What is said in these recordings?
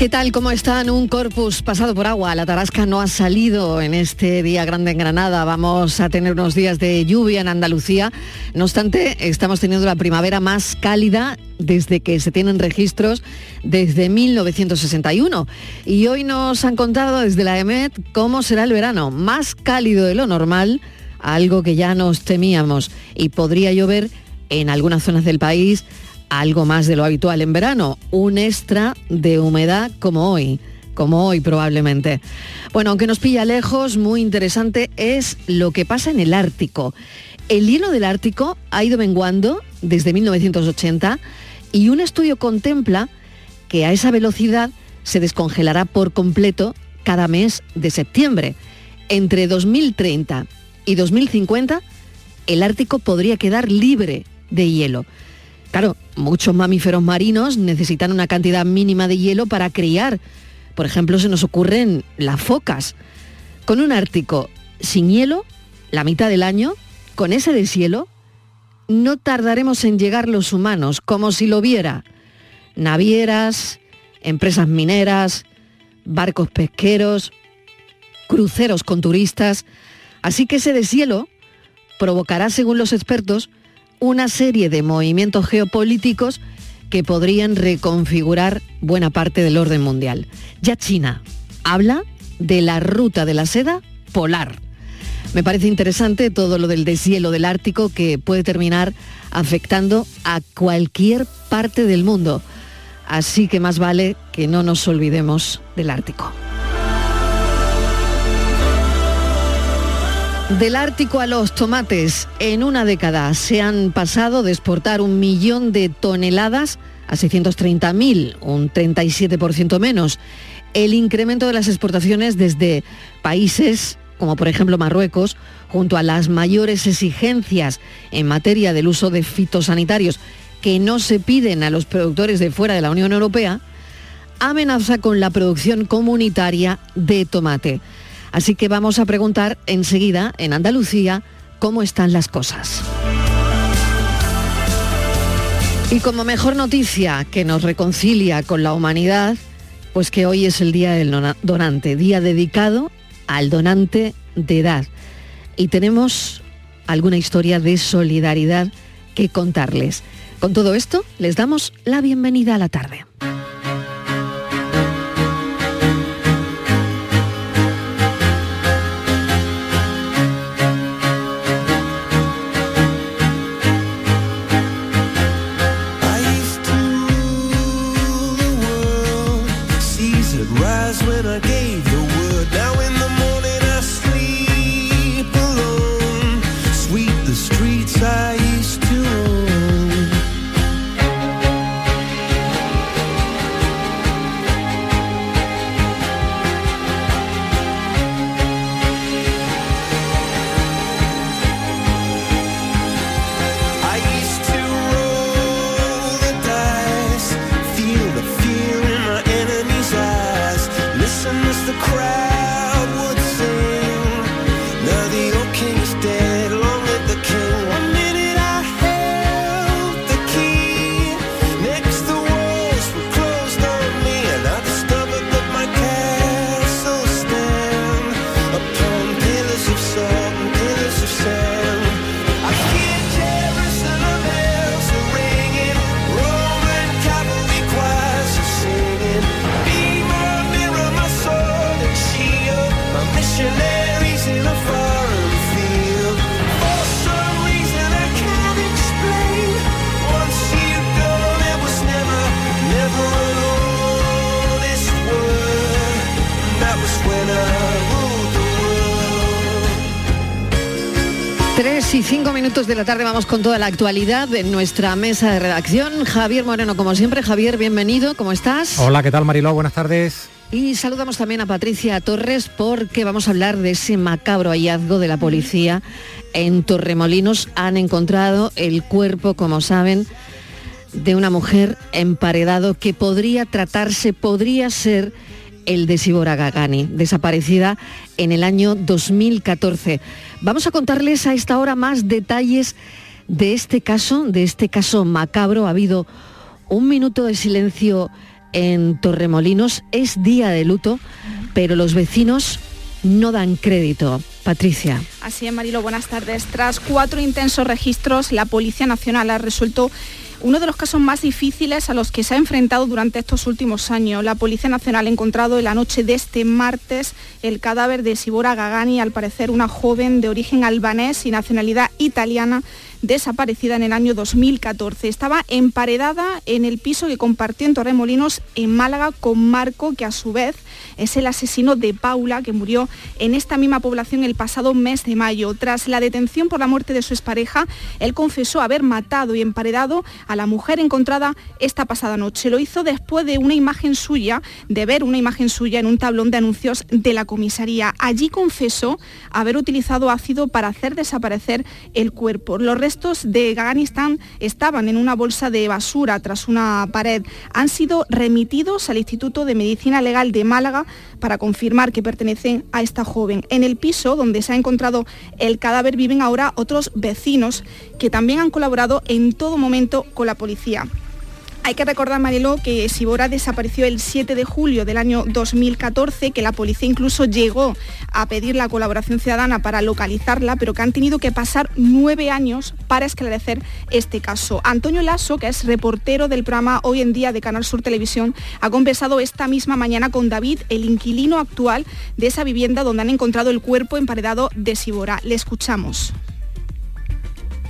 ¿Qué tal? ¿Cómo están? Un corpus pasado por agua. La tarasca no ha salido en este día grande en Granada. Vamos a tener unos días de lluvia en Andalucía. No obstante, estamos teniendo la primavera más cálida desde que se tienen registros desde 1961. Y hoy nos han contado desde la EMET cómo será el verano. Más cálido de lo normal, algo que ya nos temíamos. Y podría llover en algunas zonas del país algo más de lo habitual en verano, un extra de humedad como hoy como hoy probablemente. Bueno, aunque nos pilla lejos, muy interesante es lo que pasa en el Ártico. El hielo del Ártico ha ido menguando desde 1980 y un estudio contempla que a esa velocidad se descongelará por completo cada mes de septiembre. Entre 2030 y 2050, el Ártico podría quedar libre de hielo. Claro, muchos mamíferos marinos necesitan una cantidad mínima de hielo para criar. Por ejemplo, se nos ocurren las focas. Con un Ártico sin hielo, la mitad del año, con ese deshielo, no tardaremos en llegar los humanos, como si lo viera. Navieras, empresas mineras, barcos pesqueros, cruceros con turistas. Así que ese deshielo provocará, según los expertos, una serie de movimientos geopolíticos que podrían reconfigurar buena parte del orden mundial. Ya China habla de la ruta de la seda polar. Me parece interesante todo lo del deshielo del Ártico que puede terminar afectando a cualquier parte del mundo. Así que más vale que no nos olvidemos del Ártico. Del Ártico a los tomates, en una década se han pasado de exportar un millón de toneladas a 630.000, un 37% menos. El incremento de las exportaciones desde países como por ejemplo Marruecos, junto a las mayores exigencias en materia del uso de fitosanitarios que no se piden a los productores de fuera de la Unión Europea, amenaza con la producción comunitaria de tomate. Así que vamos a preguntar enseguida en Andalucía cómo están las cosas. Y como mejor noticia que nos reconcilia con la humanidad, pues que hoy es el Día del Donante, día dedicado al donante de edad. Y tenemos alguna historia de solidaridad que contarles. Con todo esto, les damos la bienvenida a la tarde. Y cinco minutos de la tarde vamos con toda la actualidad de nuestra mesa de redacción. Javier Moreno, como siempre. Javier, bienvenido. ¿Cómo estás? Hola, ¿qué tal Mariló? Buenas tardes. Y saludamos también a Patricia Torres porque vamos a hablar de ese macabro hallazgo de la policía en Torremolinos. Han encontrado el cuerpo, como saben, de una mujer emparedado que podría tratarse, podría ser el de Sibora Gagani, desaparecida en el año 2014. Vamos a contarles a esta hora más detalles de este caso, de este caso macabro. Ha habido un minuto de silencio en Torremolinos. Es día de luto, pero los vecinos no dan crédito. Patricia. Así es, Marilo, buenas tardes. Tras cuatro intensos registros, la Policía Nacional ha resuelto uno de los casos más difíciles a los que se ha enfrentado durante estos últimos años. La Policía Nacional ha encontrado en la noche de este martes el cadáver de Sibora Gagani, al parecer una joven de origen albanés y nacionalidad italiana desaparecida en el año 2014. Estaba emparedada en el piso que compartió en Torremolinos, en Málaga, con Marco, que a su vez es el asesino de Paula, que murió en esta misma población el pasado mes de mayo. Tras la detención por la muerte de su expareja, él confesó haber matado y emparedado a la mujer encontrada esta pasada noche. Lo hizo después de una imagen suya, de ver una imagen suya en un tablón de anuncios de la comisaría. Allí confesó haber utilizado ácido para hacer desaparecer el cuerpo. Los restos de Gaganistán estaban en una bolsa de basura tras una pared. Han sido remitidos al Instituto de Medicina Legal de Málaga para confirmar que pertenecen a esta joven. En el piso donde se ha encontrado el cadáver viven ahora otros vecinos que también han colaborado en todo momento con la policía. Hay que recordar, Mariló, que Sibora desapareció el 7 de julio del año 2014, que la policía incluso llegó a pedir la colaboración ciudadana para localizarla, pero que han tenido que pasar nueve años para esclarecer este caso. Antonio Lasso, que es reportero del programa Hoy en Día de Canal Sur Televisión, ha conversado esta misma mañana con David, el inquilino actual de esa vivienda donde han encontrado el cuerpo emparedado de Sibora. Le escuchamos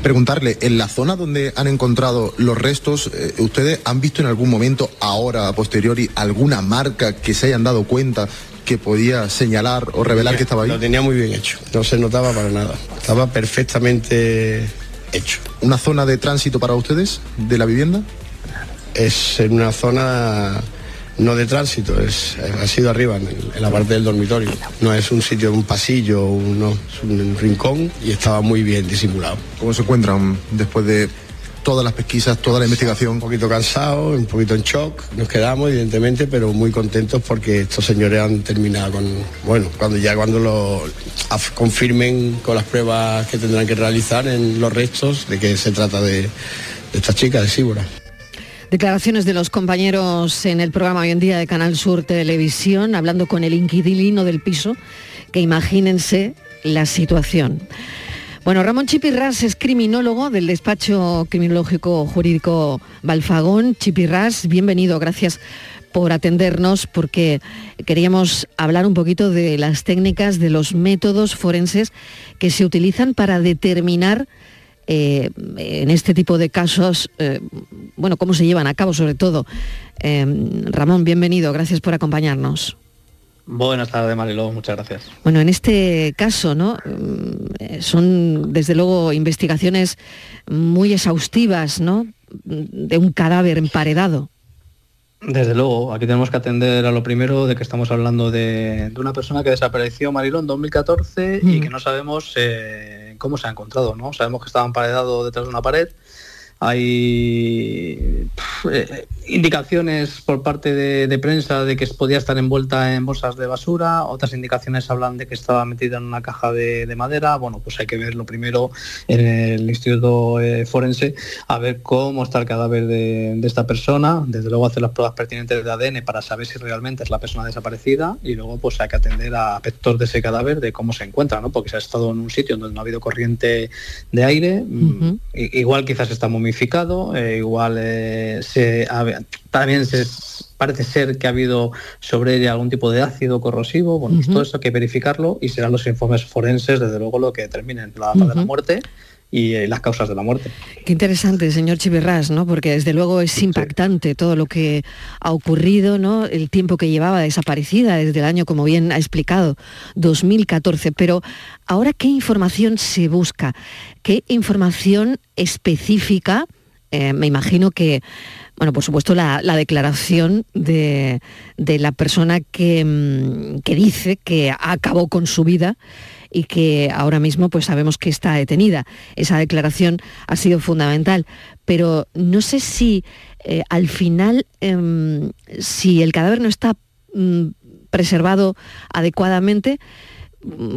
preguntarle, en la zona donde han encontrado los restos, eh, ¿ustedes han visto en algún momento, ahora, a posteriori, alguna marca que se hayan dado cuenta que podía señalar o revelar que estaba ahí? Lo tenía muy bien hecho, no se notaba para nada, estaba perfectamente hecho. ¿Una zona de tránsito para ustedes de la vivienda? Es en una zona no de tránsito, es, ha sido arriba, en, la parte del dormitorio. No es un sitio, un pasillo, es un rincón y estaba muy bien disimulado. ¿Cómo se encuentran después de todas las pesquisas, toda la investigación? Un poquito cansado, un poquito en shock, nos quedamos evidentemente, pero muy contentos porque estos señores han terminado con, bueno, cuando ya cuando lo confirmen con las pruebas que tendrán que realizar en los restos de que se trata de, de esta chica, de Síbora. Declaraciones de los compañeros en el programa Hoy en Día de Canal Sur Televisión, hablando con el inquilino del piso, que imagínense la situación. Bueno, Ramón Chipirras es criminólogo del despacho criminológico jurídico Balfagón. Chipirras, bienvenido, gracias por atendernos porque queríamos hablar un poquito de las técnicas, de los métodos forenses que se utilizan para determinar eh, en este tipo de casos, eh, bueno, cómo se llevan a cabo sobre todo. Eh, Ramón, bienvenido, gracias por acompañarnos. Buenas tardes, Mariló, muchas gracias. Bueno, en este caso, ¿no? Son desde luego investigaciones muy exhaustivas, ¿no? De un cadáver emparedado. Desde luego, aquí tenemos que atender a lo primero de que estamos hablando de, una persona que desapareció Mariló en 2014 y que no sabemos cómo se ha encontrado, ¿no? Sabemos que estaba emparedado detrás de una pared. Hay eh, indicaciones por parte de, prensa de que podía estar envuelta en bolsas de basura, otras indicaciones hablan de que estaba metida en una caja de, madera. Bueno, pues hay que verlo primero en el Instituto eh, Forense a ver cómo está el cadáver de, esta persona, desde luego hacer las pruebas pertinentes de ADN para saber si realmente es la persona desaparecida. Y luego pues hay que atender a aspectos de ese cadáver de cómo se encuentra, ¿no? porque se ha estado en un sitio donde no ha habido corriente de aire, mm, igual quizás está eh, igual se ha también se, parece ser que ha habido sobre ella algún tipo de ácido corrosivo. Bueno, pues todo eso hay que verificarlo y serán los informes forenses, desde luego, lo que determinen la data de la muerte y eh, las causas de la muerte. Qué interesante, señor Chiverras, ¿no? Porque desde luego es impactante todo lo que ha ocurrido, ¿no? El tiempo que llevaba desaparecida desde el año, como bien ha explicado, 2014. Pero ahora, ¿qué información se busca? ¿Qué información específica? Eh, me imagino que bueno, por supuesto, la, declaración de, la persona que, mm, que, dice que acabó con su vida y que ahora mismo pues sabemos que está detenida. Esa declaración ha sido fundamental, pero no sé si eh, al final, em, si el cadáver no está mm, preservado adecuadamente,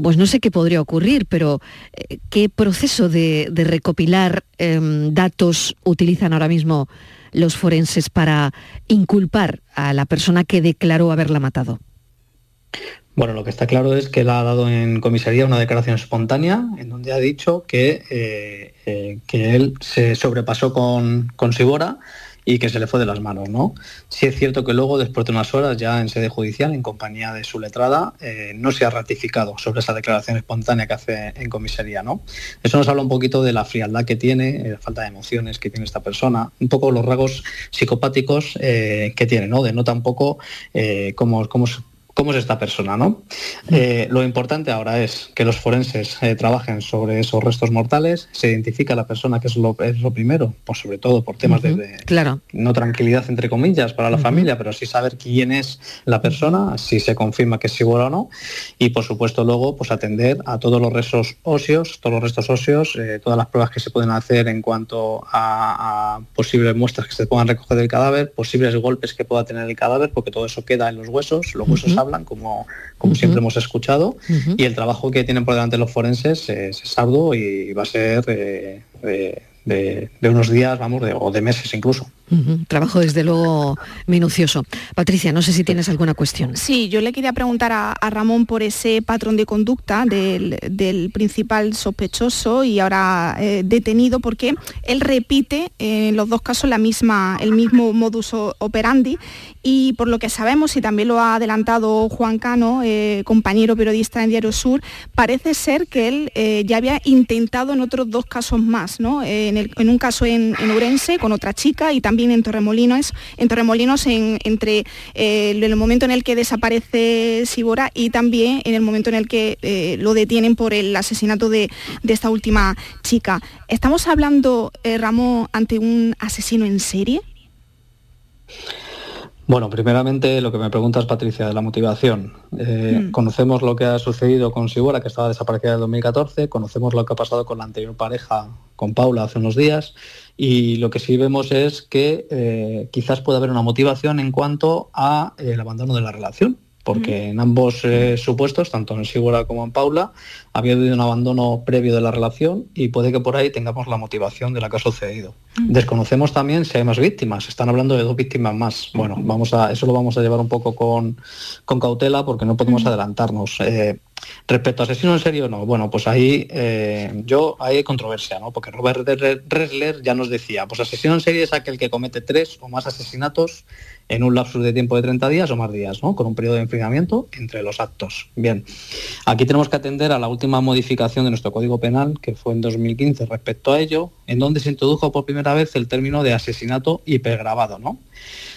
pues no sé qué podría ocurrir, pero eh, ¿qué proceso de, recopilar em, datos utilizan ahora mismo los forenses para inculpar a la persona que declaró haberla matado? Bueno, lo que está claro es que él ha dado en comisaría una declaración espontánea en donde ha dicho que, eh, eh, que él se sobrepasó con, con Sibora y que se le fue de las manos, ¿no? Sí es cierto que luego, después de unas horas, ya en sede judicial, en compañía de su letrada, eh, no se ha ratificado sobre esa declaración espontánea que hace en comisaría, ¿no? Eso nos habla un poquito de la frialdad que tiene, la falta de emociones que tiene esta persona, un poco los rasgos psicopáticos que tiene, ¿no? De no tampoco cómo, cómo, cómo es esta persona, ¿no? Eh, lo importante ahora es que los forenses eh, trabajen sobre esos restos mortales, se identifica a la persona que es lo, es lo primero, pues sobre todo por temas de, claro. no tranquilidad entre comillas para la familia, pero sí saber quién es la persona, si se confirma que es seguro o no, y por supuesto luego pues atender a todos los restos óseos, todos los restos óseos, eh, todas las pruebas que se pueden hacer en cuanto a, a, posibles muestras que se puedan recoger del cadáver, posibles golpes que pueda tener el cadáver, porque todo eso queda en los huesos, los huesos hablan, como, como siempre hemos escuchado, y el trabajo que tienen por delante los forenses es, es arduo y va a ser eh, de, unos días, vamos, o de meses incluso. Trabajo desde luego minucioso. Patricia, no sé si tienes alguna cuestión. Sí, yo le quería preguntar a, Ramón por ese patrón de conducta del, principal sospechoso y ahora eh, detenido, porque él repite en los dos casos la misma, el mismo modus operandi y por lo que sabemos, y también lo ha adelantado Juan Cano, eh, compañero periodista en Diario Sur, parece ser que él eh, ya había intentado en otros dos casos más, ¿no? en, un caso en, en Urense con otra chica y también en Torremolinos, en Torremolinos entre eh, el momento en el que desaparece Sibora y también en el momento en el que eh, lo detienen por el asesinato de, esta última chica. ¿Estamos hablando, eh, Ramón, ante un asesino en serie? Bueno, primeramente lo que me preguntas, Patricia, de la motivación. Mm. Conocemos lo que ha sucedido con Sibora, que estaba desaparecida en 2014, conocemos lo que ha pasado con la anterior pareja, con Paula, hace unos días, y lo que sí vemos es que eh, quizás puede haber una motivación en cuanto a eh, el abandono de la relación, porque en ambos eh, supuestos, tanto en Sigura como en Paula, había habido un abandono previo de la relación y puede que por ahí tengamos la motivación de la que ha sucedido. Desconocemos también si hay más víctimas, están hablando de dos víctimas más. Bueno, vamos a, eso lo vamos a llevar un poco con, con cautela porque no podemos adelantarnos. Respecto a asesino en serio, no. Bueno, pues ahí eh, yo hay controversia, ¿no? Porque Robert Ressler ya nos decía, pues asesino en serie es aquel que comete tres o más asesinatos en un lapso de tiempo de 30 días o más días, ¿no? Con un periodo de enfriamiento entre los actos. Bien, aquí tenemos que atender a la última modificación de nuestro Código Penal, que fue en 2015 respecto a ello, en donde se introdujo por primera vez el término de asesinato hipergravado, ¿no?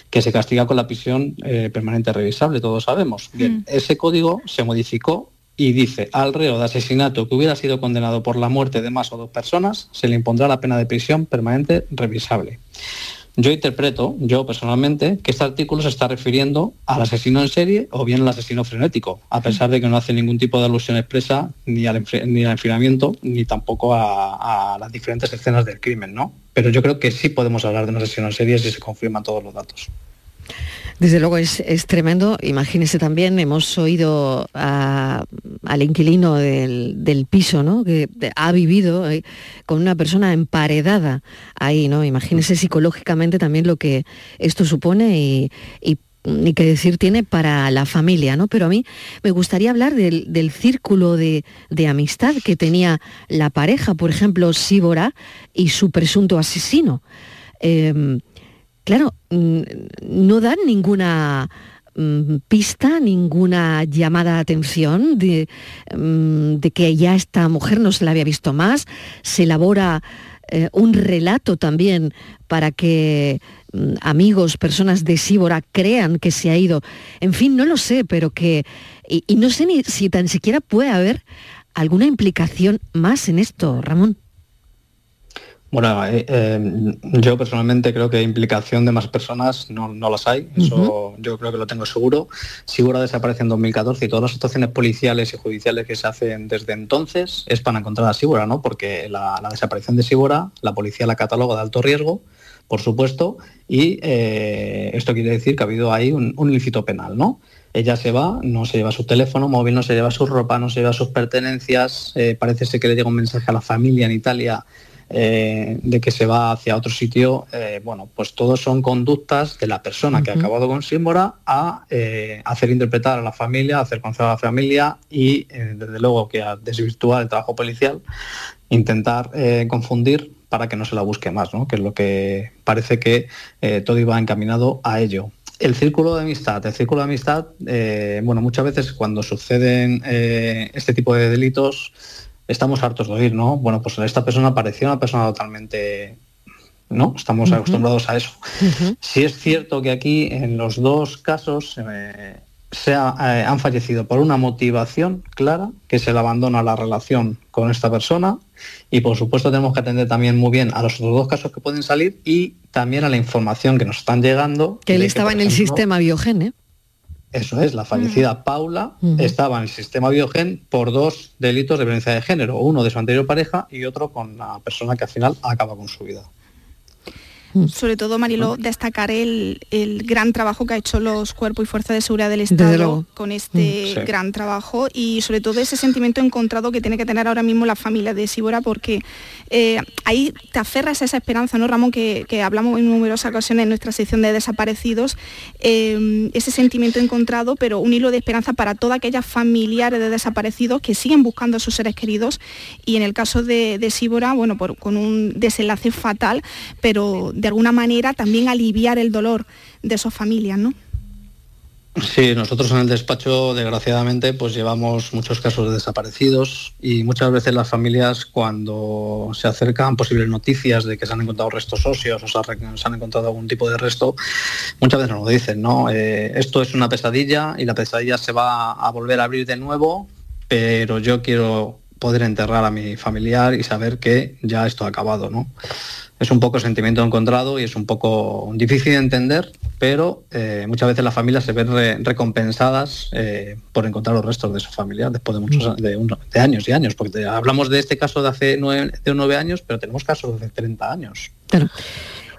que se castiga con la prisión eh, permanente revisable, todos sabemos. Bien, mm. ese código se modificó y dice al reo de asesinato que hubiera sido condenado por la muerte de más o dos personas, se le impondrá la pena de prisión permanente revisable. Yo interpreto, yo personalmente, que este artículo se está refiriendo al asesino en serie o bien al asesino frenético, a pesar de que no hace ningún tipo de alusión expresa ni al, enfriamiento ni tampoco a, a, las diferentes escenas del crimen, ¿no? Pero yo creo que sí podemos hablar de un asesino en serie si se confirman todos los datos. Desde luego es, tremendo. Imagínese también, hemos oído al inquilino del, piso, ¿no? Que ha vivido eh, con una persona emparedada ahí, ¿no? Imagínese psicológicamente también lo que esto supone y, ni qué decir tiene para la familia, ¿no? Pero a mí me gustaría hablar del, círculo de, amistad que tenía la pareja, por ejemplo, Síbora y su presunto asesino. Em, claro, mm, no dan ninguna mm, pista, ninguna llamada de atención mm, de, que ya esta mujer no se la había visto más. Se elabora eh, un relato también para que amigos, personas de Síbora crean que se ha ido. En fin, no lo sé, pero que... Y, y no sé ni si tan siquiera puede haber alguna implicación más en esto, Ramón. Bueno, eh, eh, yo personalmente creo que implicación de más personas no, las hay, eso yo creo que lo tengo seguro. Sigura desaparece en 2014 y todas las actuaciones policiales y judiciales que se hacen desde entonces es para encontrar a Sigura, ¿no? Porque la, desaparición de Sigura, la policía la cataloga de alto riesgo, por supuesto, y eh, esto quiere decir que ha habido ahí un, un ilícito penal, ¿no? ella se va, no se lleva su teléfono móvil, no se lleva su ropa, no se lleva sus pertenencias, eh, parece ser que le llega un mensaje a la familia en Italia eh, de que se va hacia otro sitio, eh, bueno, pues todos son conductas de la persona que ha acabado con Símbora a hacer interpretar a la familia, a hacer conocer a la familia y desde luego que a desvirtuar el trabajo policial, intentar confundir para que no se la busque más, ¿no? que es lo que parece que todo iba encaminado a ello. El círculo de amistad. El círculo de amistad, eh, bueno, muchas veces cuando suceden eh, este tipo de delitos, estamos hartos de oír, ¿no? Bueno, pues esta persona parecía una persona totalmente ¿no? Estamos acostumbrados a eso. Si es cierto que aquí en los dos casos eh, se han fallecido por una motivación clara, que es el abandono a la relación con esta persona, y por supuesto tenemos que atender también muy bien a los otros dos casos que pueden salir y también a la información que nos están llegando. Que él estaba en el sistema Biogen, ¿eh? Eso es, la fallecida Paula estaba en el sistema Biogen por dos delitos de violencia de género, uno de su anterior pareja y otro con la persona que al final acaba con su vida. Mm. Sobre todo, Mariló, destacar el, gran trabajo que ha hecho los cuerpos y fuerzas de seguridad del Estado con este mm. gran trabajo y sobre todo ese sentimiento encontrado que tiene que tener ahora mismo la familia de Sibora porque eh, ahí te aferras a esa esperanza, ¿no, Ramón? Que, hablamos en numerosas ocasiones en nuestra sección de desaparecidos, eh, ese sentimiento encontrado, pero un hilo de esperanza para todas aquellas familiares de desaparecidos que siguen buscando a sus seres queridos y en el caso de, de Síbora, bueno, por, con un desenlace fatal, pero de alguna manera también aliviar el dolor de esas familias, ¿no? Sí, nosotros en el despacho, desgraciadamente, pues llevamos muchos casos de desaparecidos y muchas veces las familias cuando se acercan posibles noticias de que se han encontrado restos óseos o se, han encontrado algún tipo de resto, muchas veces nos lo dicen, ¿no? Eh, esto es una pesadilla y la pesadilla se va a volver a abrir de nuevo, pero yo quiero poder enterrar a mi familiar y saber que ya esto ha acabado, ¿no? Es un poco sentimiento encontrado y es un poco difícil de entender, pero eh, muchas veces las familias se ven recompensadas eh, por encontrar los restos de su familia después de muchos de, años y años, porque hablamos de este caso de hace nueve, de nueve años, pero tenemos casos de 30 años. Claro.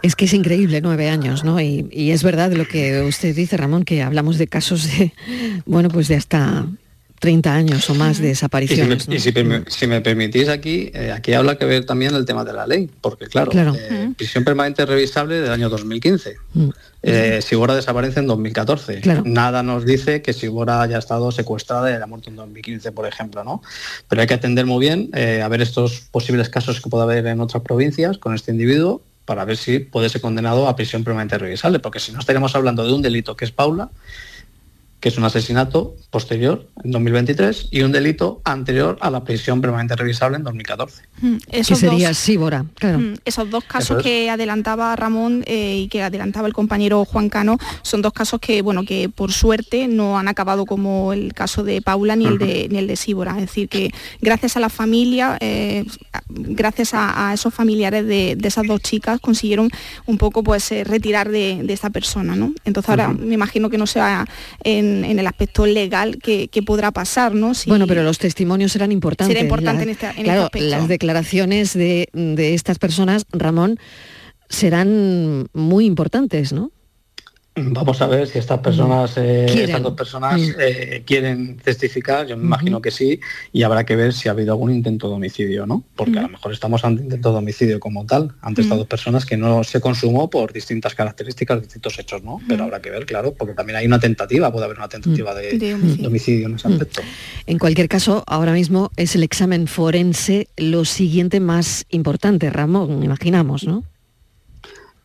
Es que es increíble, nueve años, ¿no? Y, y, es verdad lo que usted dice, Ramón, que hablamos de casos de, bueno, pues de hasta 30 años o más de desapariciones. Y, si, me, permitís aquí, eh, aquí habla que ver también el tema de la ley, porque claro, eh, prisión permanente revisable del año 2015. Mm. Eh, Sibora desaparece en 2014. Nada nos dice que Sibora haya estado secuestrada y haya muerto en 2015, por ejemplo, ¿no? Pero hay que atender muy bien a ver estos posibles casos que pueda haber en otras provincias con este individuo para ver si puede ser condenado a prisión permanente revisable, porque si no estaríamos hablando de un delito que es Paula que es un asesinato posterior en 2023 y un delito anterior a la prisión permanente revisable en 2014. Mm, que sería Síbora, claro. Mm, esos dos casos que adelantaba Ramón eh, y que adelantaba el compañero Juan Cano son dos casos que, bueno, que por suerte no han acabado como el caso de Paula ni el de, ni el de Síbora. Es decir, que gracias a la familia, eh, gracias a, esos familiares de, esas dos chicas consiguieron un poco pues eh, retirar de, esta persona. ¿no? Entonces ahora me imagino que no sea en en, el aspecto legal que, podrá pasar, ¿no? bueno, pero los testimonios serán importantes. Será importante en, este, este aspecto. Las declaraciones de, de estas personas, Ramón, serán muy importantes, ¿no? Vamos a ver si estas personas, eh, estas dos personas mm. eh, quieren testificar, yo me imagino que sí, y habrá que ver si ha habido algún intento de homicidio, ¿no? Porque a lo mejor estamos ante intento de homicidio como tal, ante estas dos personas que no se consumó por distintas características, distintos hechos, ¿no? Pero habrá que ver, claro, porque también hay una tentativa, puede haber una tentativa de, homicidio. en ese aspecto. En cualquier caso, ahora mismo es el examen forense lo siguiente más importante, Ramón, imaginamos, ¿no?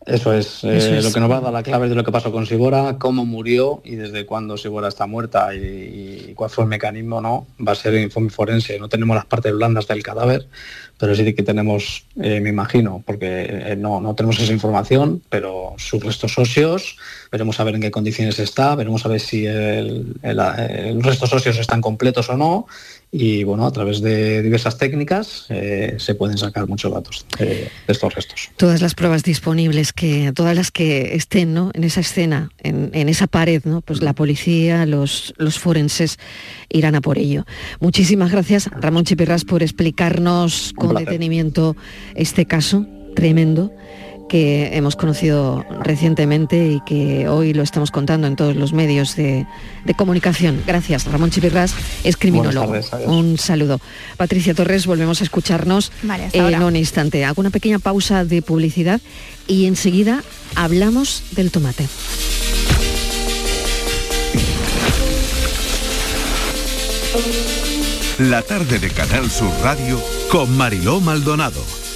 Eso es, eh, lo que nos va a dar la clave de lo que pasó con Sibora, cómo murió y desde cuándo Sibora está muerta y, cuál fue el mecanismo, ¿no? Va a ser informe forense. No tenemos las partes blandas del cadáver, pero sí que tenemos, eh, me imagino, porque eh, no, no tenemos esa información, pero sus restos óseos, veremos a ver en qué condiciones está, veremos a ver si el, el, restos óseos están completos o no y bueno, a través de diversas técnicas eh, se pueden sacar muchos datos de, estos restos. Todas las pruebas disponibles, que todas las que estén ¿no? en esa escena, en, esa pared, ¿no? pues la policía, los, los forenses irán a por ello. Muchísimas gracias, Ramón Chipirras, por explicarnos con detenimiento este caso tremendo que hemos conocido recientemente y que hoy lo estamos contando en todos los medios de, comunicación. Gracias, Ramón Chipirras es criminólogo. un saludo. Patricia Torres, volvemos a escucharnos en un instante. Hago una pequeña pausa de publicidad y enseguida hablamos del tomate. La tarde de Canal Sur Radio con Mariló Maldonado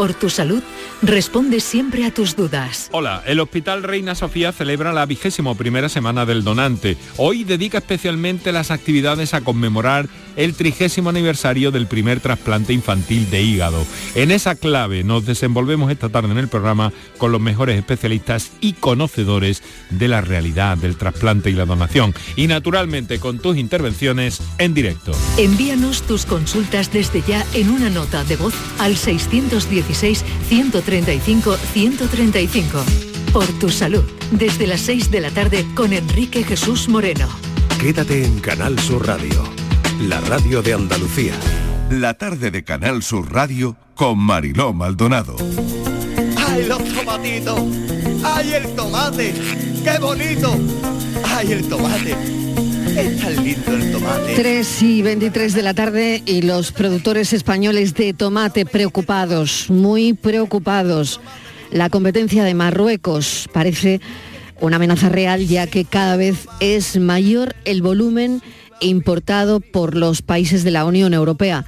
por tu salud, responde siempre a tus dudas. Hola, el Hospital Reina Sofía celebra la vigésimo primera semana del donante. Hoy dedica especialmente las actividades a conmemorar el trigésimo aniversario del primer trasplante infantil de hígado. En esa clave nos desenvolvemos esta tarde en el programa con los mejores especialistas y conocedores de la realidad del trasplante y la donación. Y naturalmente con tus intervenciones en directo. Envíanos tus consultas desde ya en una nota de voz al 616 135 135. Por tu salud, desde las 6 de la tarde con Enrique Jesús Moreno. Quédate en Canal Sur Radio la radio de Andalucía. La tarde de Canal Sur Radio con Mariló Maldonado. ¡Ay, los tomatitos! ¡Ay, el tomate! ¡Qué bonito! ¡Ay, el tomate! Es tan lindo el tomate. 3 y 23 de la tarde y los productores españoles de tomate preocupados, muy preocupados. La competencia de Marruecos parece una amenaza real ya que cada vez es mayor el volumen importado por los países de la Unión Europea.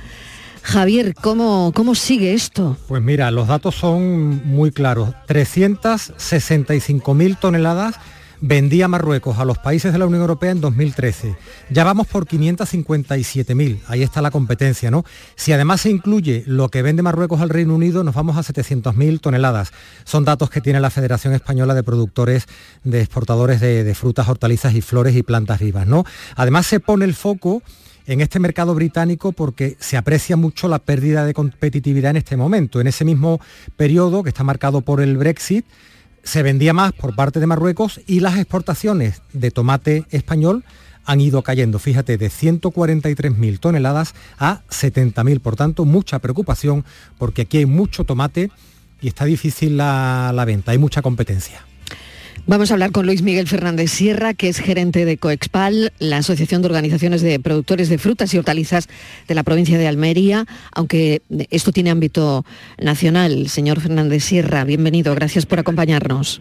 Javier, ¿cómo, ¿cómo sigue esto? Pues mira, los datos son muy claros. 365.000 toneladas vendía Marruecos a los países de la Unión Europea en 2013. Ya vamos por 557.000, ahí está la competencia, ¿no? Si además se incluye lo que vende Marruecos al Reino Unido, nos vamos a 700.000 toneladas. Son datos que tiene la Federación Española de Productores de Exportadores de, Frutas, Hortalizas y Flores y Plantas Vivas, ¿no? Además se pone el foco en este mercado británico porque se aprecia mucho la pérdida de competitividad en este momento. En ese mismo periodo que está marcado por el Brexit, se vendía más por parte de Marruecos y las exportaciones de tomate español han ido cayendo, fíjate, de 143.000 toneladas a 70.000. Por tanto, mucha preocupación porque aquí hay mucho tomate y está difícil la, la venta, hay mucha competencia. Vamos a hablar con Luis Miguel Fernández Sierra, que es gerente de Coexpal, la Asociación de Organizaciones de Productores de Frutas y Hortalizas de la provincia de Almería, aunque esto tiene ámbito nacional. Señor Fernández Sierra, bienvenido, gracias por acompañarnos.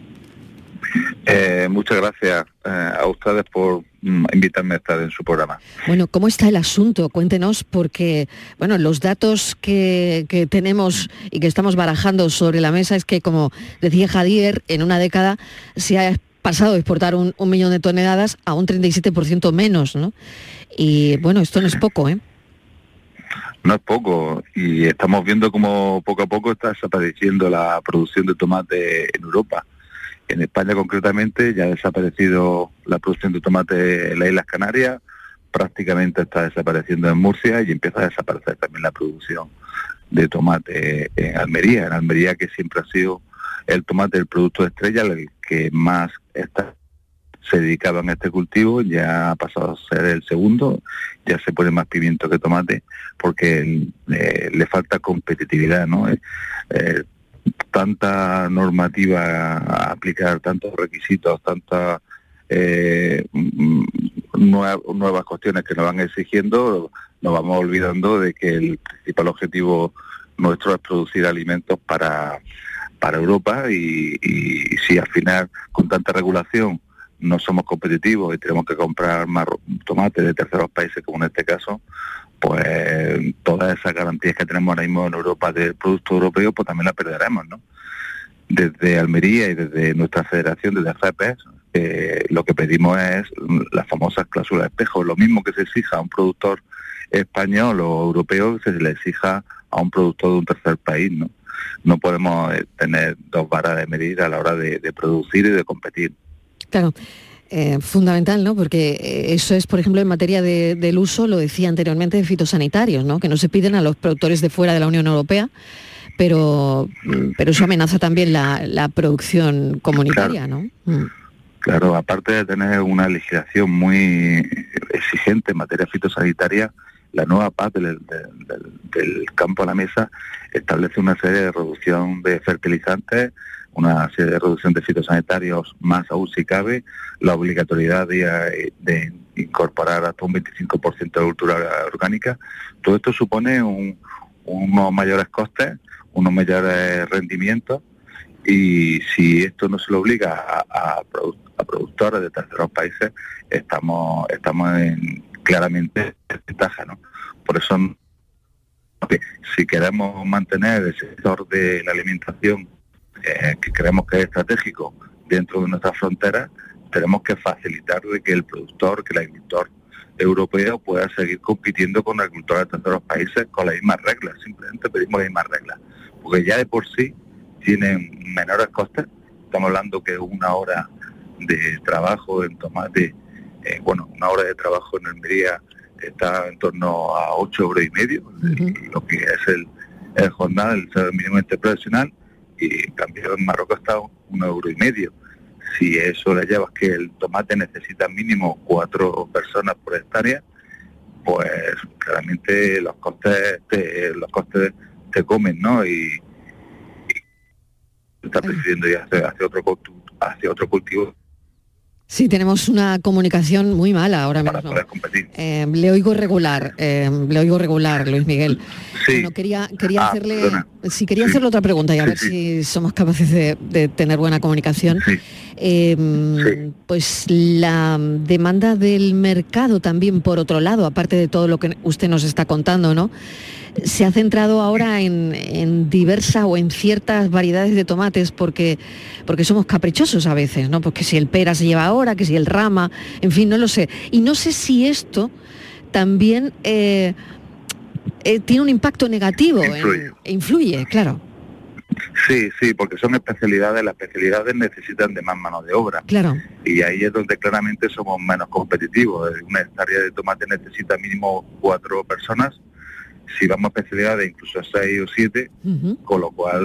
Eh, muchas gracias eh, a ustedes por mm, invitarme a estar en su programa. Bueno, ¿cómo está el asunto? Cuéntenos, porque bueno, los datos que, tenemos y que estamos barajando sobre la mesa es que, como decía Javier, en una década se ha pasado de exportar un, un millón de toneladas a un 37% menos, ¿no? Y bueno, esto no es poco, ¿eh? No es poco, y estamos viendo como poco a poco está desapareciendo la producción de tomate en Europa en España concretamente ya ha desaparecido la producción de tomate en las Islas Canarias, prácticamente está desapareciendo en Murcia y empieza a desaparecer también la producción de tomate en Almería. En Almería que siempre ha sido el tomate el producto estrella, el que más está, se dedicaba en este cultivo, ya ha pasado a ser el segundo, ya se pone más pimiento que tomate, porque eh, le falta competitividad, ¿no? Eh, eh, tanta normativa a aplicar, tantos requisitos, tantas eh, mm, nuevas cuestiones que nos van exigiendo, nos vamos olvidando de que el principal objetivo nuestro es producir alimentos para para Europa y, y si al final con tanta regulación no somos competitivos y tenemos que comprar más tomate de terceros países, como en este caso, pues todas esas garantías que tenemos ahora mismo en Europa del producto europeo, pues también las perderemos, ¿no? Desde Almería y desde nuestra federación, desde FEPES, eh, lo que pedimos es las famosas cláusulas de espejo, lo mismo que se exija a un productor español o europeo, se le exija a un productor de un tercer país, ¿no? No podemos eh, tener dos varas de medir a la hora de producir y de competir. Claro. Eh, fundamental, ¿no? Porque eh, eso es, por ejemplo, en materia del uso, lo decía anteriormente, de fitosanitarios, ¿no? Que no se piden a los productores de fuera de la Unión Europea, pero, mm, pero eso amenaza también la, producción comunitaria, ¿no? Mm. Claro, aparte de tener una legislación muy exigente en materia fitosanitaria, la nueva paz del, del campo a la mesa establece una serie de reducción de fertilizantes una serie de reducción de fitosanitarios, más aún si cabe, la obligatoriedad de, de incorporar hasta un 25% de agricultura orgánica. Todo esto supone unos mayores costes, unos mayores rendimientos y si esto no se lo obliga a, a, productores de terceros países, estamos, estamos en, claramente en ventaja. ¿no? Por eso, si queremos mantener el sector de la alimentación eh, que creemos que es estratégico dentro de nuestras fronteras, tenemos que facilitar de que el productor, que el agricultor europeo pueda seguir compitiendo con agricultores de terceros países con las mismas reglas, simplemente pedimos las mismas reglas, porque ya de por sí tienen menores costes, estamos hablando que una hora de trabajo en tomate, eh, bueno, una hora de trabajo en Almería está en torno a 8 euros y medio, lo que es el, el jornal, el salario mínimo interprofesional, y en cambio en Marruecos está un euro y medio. Si eso le llevas que el tomate necesita mínimo cuatro personas por hectárea, pues claramente los costes te, los costes te comen, ¿no? Y, está prefiriendo ir hacia, otro hacia otro cultivo Sí, tenemos una comunicación muy mala ahora mismo. Eh, le oigo regular, eh, le oigo regular, Luis Miguel. Sí. quería, quería ah, hacerle, si quería hacerle otra pregunta y a ver si somos capaces de, tener buena comunicación. Em, pues la demanda del mercado también, por otro lado, aparte de todo lo que usted nos está contando, ¿no? se ha centrado ahora en, diversas o en ciertas variedades de tomates porque, porque somos caprichosos a veces, ¿no? Porque si el pera se lleva ahora, que si el rama, en fin, no lo sé. Y no sé si esto también eh, eh, tiene un impacto negativo, influye. influye, claro. Sí, sí, porque son especialidades, las especialidades necesitan de más mano de obra. Claro. Y ahí es donde claramente somos menos competitivos. Una hectárea de tomate necesita mínimo cuatro personas si vamos a especialidades incluso a 6 o 7, con lo cual,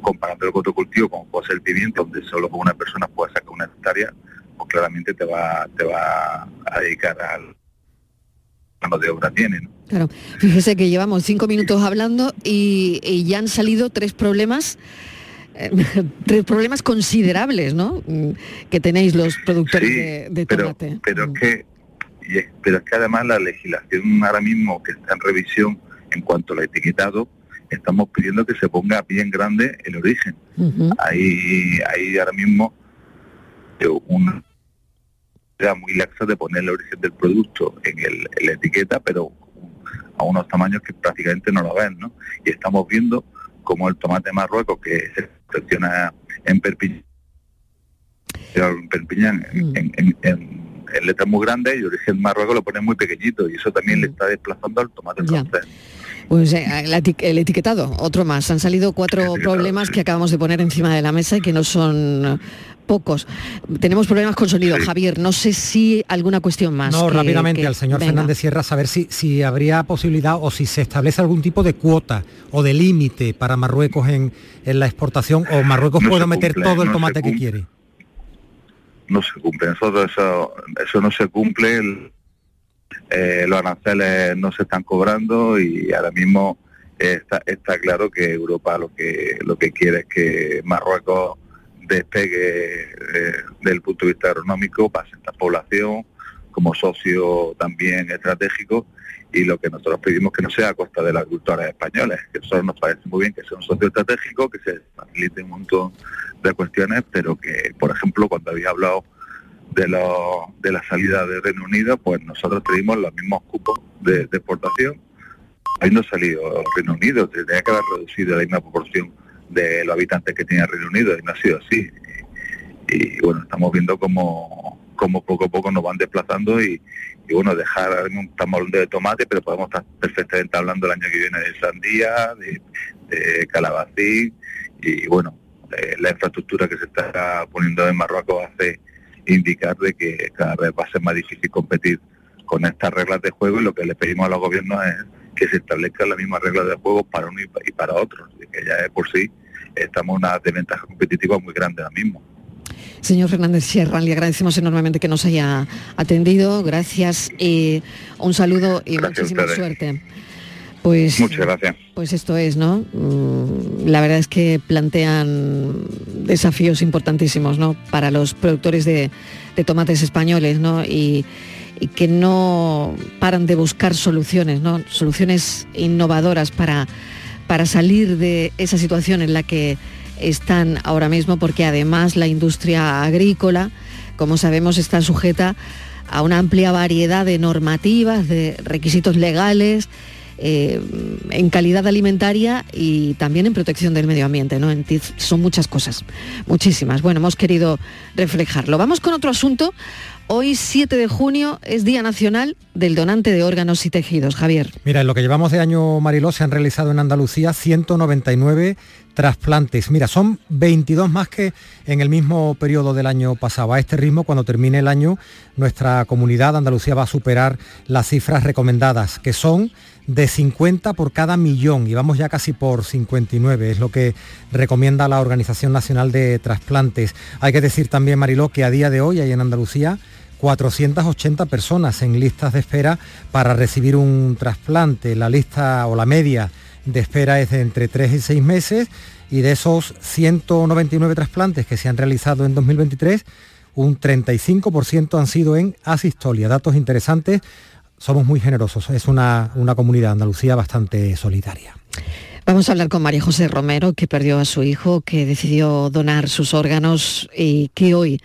comparando con otro cultivo, como puede ser el pimiento, donde solo con una persona puede sacar una hectárea, pues claramente te va, te va a dedicar al mano de obra tiene. Claro, fíjese que llevamos cinco minutos hablando y, ya han salido tres problemas eh, tres problemas considerables, ¿no? Que tenéis los productores de, tomate. Pero, es que, pero es que además la legislación ahora mismo que está en revisión en cuanto al etiquetado, estamos pidiendo que se ponga bien grande el origen. Hay, hay ahora mismo una idea muy laxa de poner el origen del producto en, el, la etiqueta, pero a unos tamaños que prácticamente no lo ven, ¿no? Y estamos viendo como el tomate marruecos que se selecciona en Perpiñán, en, Perpiñán, en, en en letras muy grandes y origen marruecos lo pone muy pequeñito y eso también le está desplazando al tomate francés. Pues eh, el etiquetado, otro más. Han salido cuatro problemas que acabamos de poner encima de la mesa y que no son pocos. Tenemos problemas con sonido, Javier. No sé si alguna cuestión más. No, rápidamente al señor Fernández Sierra saber si, si habría posibilidad o si se establece algún tipo de cuota o de límite para Marruecos en, la exportación o Marruecos puede meter todo el tomate que quiere. No se cumple. Nosotros eso, eso no se cumple. Eh, los aranceles no se están cobrando y ahora mismo está, está claro que Europa lo que lo que quiere es que Marruecos despegue eh, desde el punto de vista agronómico, pase esta población, como socio también estratégico y lo que nosotros pedimos que no sea a costa de las agricultores españoles, que nosotros nos parece muy bien que sea un socio estratégico, que se facilite un montón de cuestiones, pero que, por ejemplo, cuando había hablado de, lo, de la salida de Reino Unido, pues nosotros pedimos los mismos cupos de, exportación. Ahí no ha salido Reino Unido, tendría que haber reducido la misma proporción de los habitantes que tenía Reino Unido y no ha sido así. Y, bueno, estamos viendo cómo, cómo poco a poco nos van desplazando y, bueno, dejar, estamos hablando de tomate, pero podemos estar perfectamente hablando el año que viene de sandía, de, de calabacín y bueno, la infraestructura que se está poniendo en Marruecos hace indicar de que cada vez va a ser más difícil competir con estas reglas de juego y lo que le pedimos a los gobiernos es que se establezcan las mismas reglas de juego para uno y para otros, que ya es por sí estamos en una desventaja competitiva muy grande ahora mismo. Señor Fernández Sierra, le agradecemos enormemente que nos haya atendido. Gracias y un saludo y muchísima suerte. Pues, Muchas gracias. Pues esto es, ¿no? Mm, la verdad es que plantean desafíos importantísimos, ¿no? Para los productores de, tomates españoles, ¿no? Y, que no paran de buscar soluciones, ¿no? Soluciones innovadoras para, para salir de esa situación en la que están ahora mismo, porque además la industria agrícola, como sabemos, está sujeta a una amplia variedad de normativas, de requisitos legales, eh, en calidad alimentaria y también en protección del medio ambiente. ¿no? son muchas cosas, muchísimas. Bueno, hemos querido reflejarlo. Vamos con otro asunto. Hoy, 7 de junio, es Día Nacional del Donante de Órganos y Tejidos. Javier. Mira, en lo que llevamos de año, Mariló, se han realizado en Andalucía 199 trasplantes. Mira, son 22 más que en el mismo periodo del año pasado. A este ritmo, cuando termine el año, nuestra comunidad Andalucía va a superar las cifras recomendadas, que son de 50 por cada millón y vamos ya casi por 59, es lo que recomienda la Organización Nacional de Trasplantes. Hay que decir también, Mariló, que a día de hoy hay en Andalucía 480 personas en listas de espera para recibir un trasplante. La lista o la media de espera es de entre 3 y 6 meses y de esos 199 trasplantes que se han realizado en 2023, un 35% han sido en asistolia. Datos interesantes somos muy generosos. Es una, una comunidad Andalucía bastante solidaria. Vamos a hablar con María José Romero, que perdió a su hijo, que decidió donar sus órganos y que hoy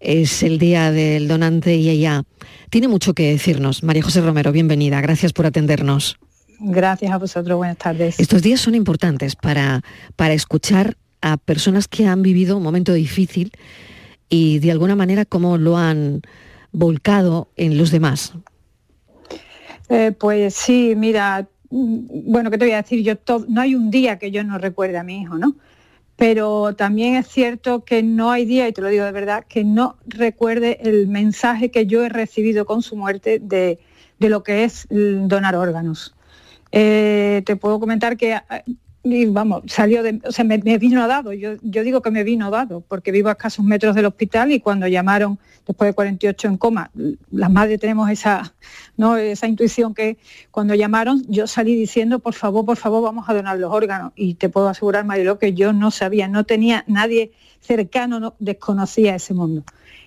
es el día del donante y ella tiene mucho que decirnos. María José Romero, bienvenida. Gracias por atendernos. Gracias a vosotros. Buenas tardes. Estos días son importantes para, para escuchar a personas que han vivido un momento difícil y de alguna manera cómo lo han volcado en los demás. Eh, pues sí, mira, mm, bueno, ¿qué te voy a decir? Yo no hay un día que yo no recuerde a mi hijo, ¿no? Pero también es cierto que no hay día, y te lo digo de verdad, que no recuerde el mensaje que yo he recibido con su muerte de, lo que es donar órganos. Eh, te puedo comentar que y vamos, salió de, o sea, me, vino dado, yo, yo, digo que me vino dado, porque vivo a escasos metros del hospital y cuando llamaron después de 48 en coma, las madres tenemos esa, ¿no? esa intuición que cuando llamaron yo salí diciendo, por favor, por favor, vamos a donar los órganos. Y te puedo asegurar, Marilo, que yo no sabía, no tenía nadie cercano, no, desconocía ese mundo.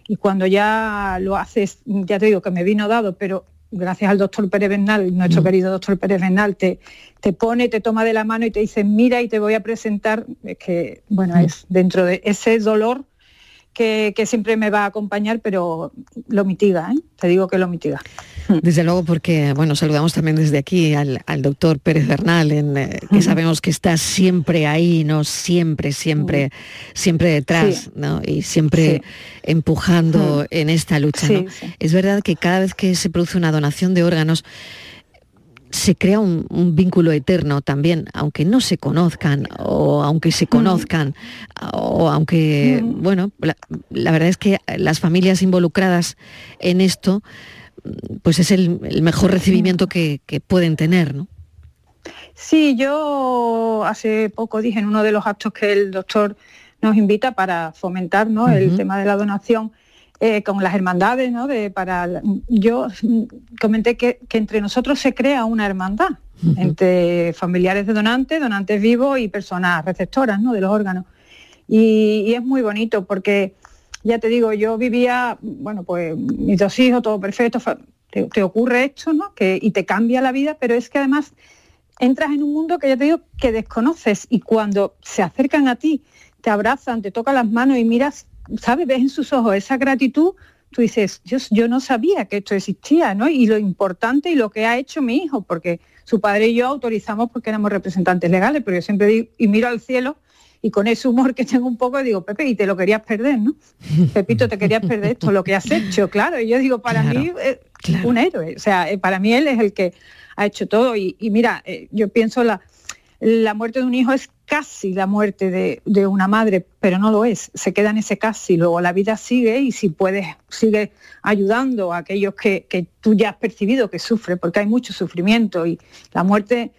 Y cuando ya lo haces, ya te digo que me vino dado, pero gracias al doctor Pérez Bernal, nuestro mm. querido doctor Pérez Bernal, te, te pone, te toma de la mano y te dice, mira y te voy a presentar, es que, bueno, mm. es dentro de ese dolor que, siempre me va a acompañar, pero lo mitiga, ¿eh? te digo que lo mitiga. Desde luego, porque bueno, saludamos también desde aquí al, doctor Pérez Bernal, en, eh, que sabemos que está siempre ahí, ¿no? Siempre, siempre, siempre detrás, ¿no? Y siempre empujando en esta lucha. Es verdad que cada vez que se produce una donación de órganos, se crea un, vínculo eterno también, aunque no se conozcan o aunque se conozcan o aunque, bueno, la, verdad es que las familias involucradas en esto, pues es el, mejor recibimiento que, pueden tener, ¿no? Sí, yo hace poco dije en uno de los actos que el doctor nos invita para fomentar ¿no? el tema de la donación, eh, con las hermandades, ¿no? De, para, yo comenté que, entre nosotros se crea una hermandad entre familiares de donantes, donantes vivos y personas receptoras ¿no? de los órganos. Y, es muy bonito porque ya te digo, yo vivía, bueno, pues mis dos hijos, todo perfecto, te, ocurre esto, ¿no? Que, y te cambia la vida, pero es que además entras en un mundo que ya te digo que desconoces y cuando se acercan a ti, te abrazan, te tocan las manos y miras, ¿sabes? Ves en sus ojos esa gratitud, tú dices, yo, yo no sabía que esto existía, ¿no? Y lo importante y lo que ha hecho mi hijo, porque su padre y yo autorizamos porque éramos representantes legales, pero yo siempre digo, y miro al cielo y con ese humor que tengo un poco digo, Pepe, y te lo querías perder, ¿no? Pepito, te querías perder esto, lo que has hecho, claro. Y yo digo, para mí, eh, un héroe. O sea, eh, para mí él es el que ha hecho todo. Y, mira, eh, yo pienso la, la muerte de un hijo es casi la muerte de, una madre, pero no lo es. Se queda en ese casi. Luego la vida sigue y si puedes, sigue ayudando a aquellos que, que tú ya has percibido que sufren, porque hay mucho sufrimiento y la muerte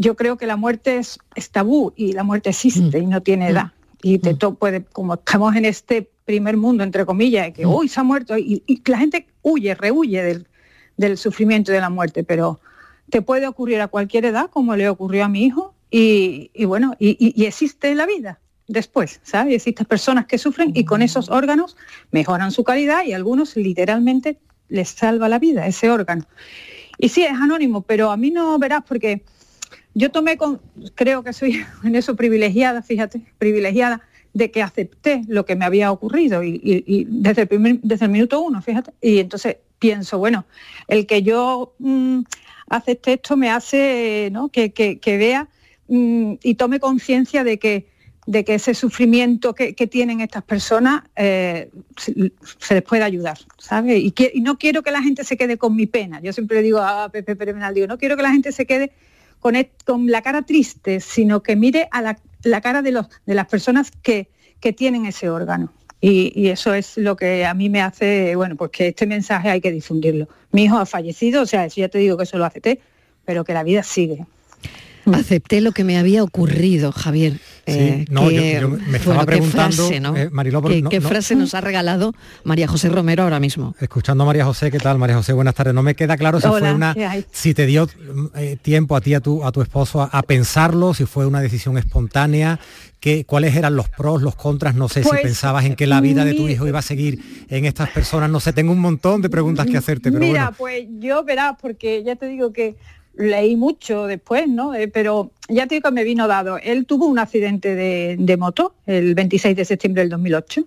yo creo que la muerte es, tabú y la muerte existe mm. y no tiene edad. Y te mm. puede, como estamos en este primer mundo, entre comillas, que hoy mm. se ha muerto, y, la gente huye, rehuye del, sufrimiento y de la muerte, pero te puede ocurrir a cualquier edad, como le ocurrió a mi hijo, y, bueno, y, existe la vida después, ¿sabes? Existen personas que sufren y con esos órganos mejoran su calidad y algunos literalmente les salva la vida ese órgano. Y sí, es anónimo, pero a mí no verás porque yo tomé con, creo que soy en eso privilegiada, fíjate, privilegiada, de que acepté lo que me había ocurrido y, desde, el desde el minuto uno, fíjate. Y entonces pienso, bueno, el que yo mm, acepte esto me hace ¿no? que, vea mm, y tome conciencia de que, de que ese sufrimiento que, tienen estas personas eh, se, les puede ayudar, ¿sabes? Y, no quiero que la gente se quede con mi pena. Yo siempre digo a Pepe Pérez digo, no quiero que la gente se quede con, la cara triste, sino que mire a la, cara de, los, de las personas que, tienen ese órgano. Y, eso es lo que a mí me hace, bueno, pues que este mensaje hay que difundirlo. Mi hijo ha fallecido, o sea, eso ya te digo que eso lo acepté, pero que la vida sigue. Acepté lo que me había ocurrido, Javier. Eh, no, yo, me estaba preguntando, qué frase, eh, Mariló, ¿Qué, frase nos ha regalado María José Romero ahora mismo? Escuchando a María José, ¿qué tal? María José, buenas tardes. No me queda claro si fue una, si te dio eh, tiempo a ti, a tu, a tu esposo, a, pensarlo, si fue una decisión espontánea, que, cuáles eran los pros, los contras, no sé si pues, pensabas en que la vida de tu hijo iba a seguir en estas personas, no sé, tengo un montón de preguntas que hacerte, pero Mira, pues yo verás, porque ya te digo que leí mucho después, ¿no? Eh, pero ya te digo que me vino dado. Él tuvo un accidente de, moto el 26 de septiembre del 2008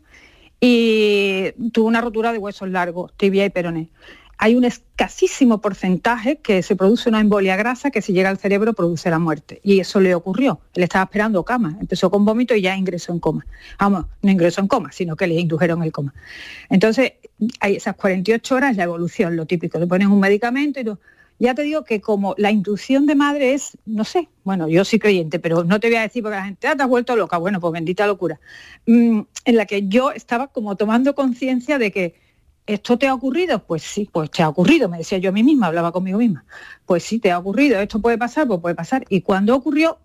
y tuvo una rotura de huesos largos, tibia y peroné. Hay un escasísimo porcentaje que se produce una embolia grasa que si llega al cerebro produce la muerte. Y eso le ocurrió. Él estaba esperando cama. Empezó con vómito y ya ingresó en coma. Vamos, no ingresó en coma, sino que le indujeron el coma. Entonces, hay esas 48 horas la evolución, lo típico. Le ponen un medicamento y todo ya te digo que como la intuición de madre es, no sé, bueno, yo soy creyente, pero no te voy a decir porque la gente, ah, te has vuelto loca, bueno, pues bendita locura, mm, en la que yo estaba como tomando conciencia de que ¿esto te ha ocurrido? Pues sí, pues te ha ocurrido, me decía yo a mí misma, hablaba conmigo misma. Pues sí, te ha ocurrido, esto puede pasar, pues puede pasar. Y cuando ocurrió,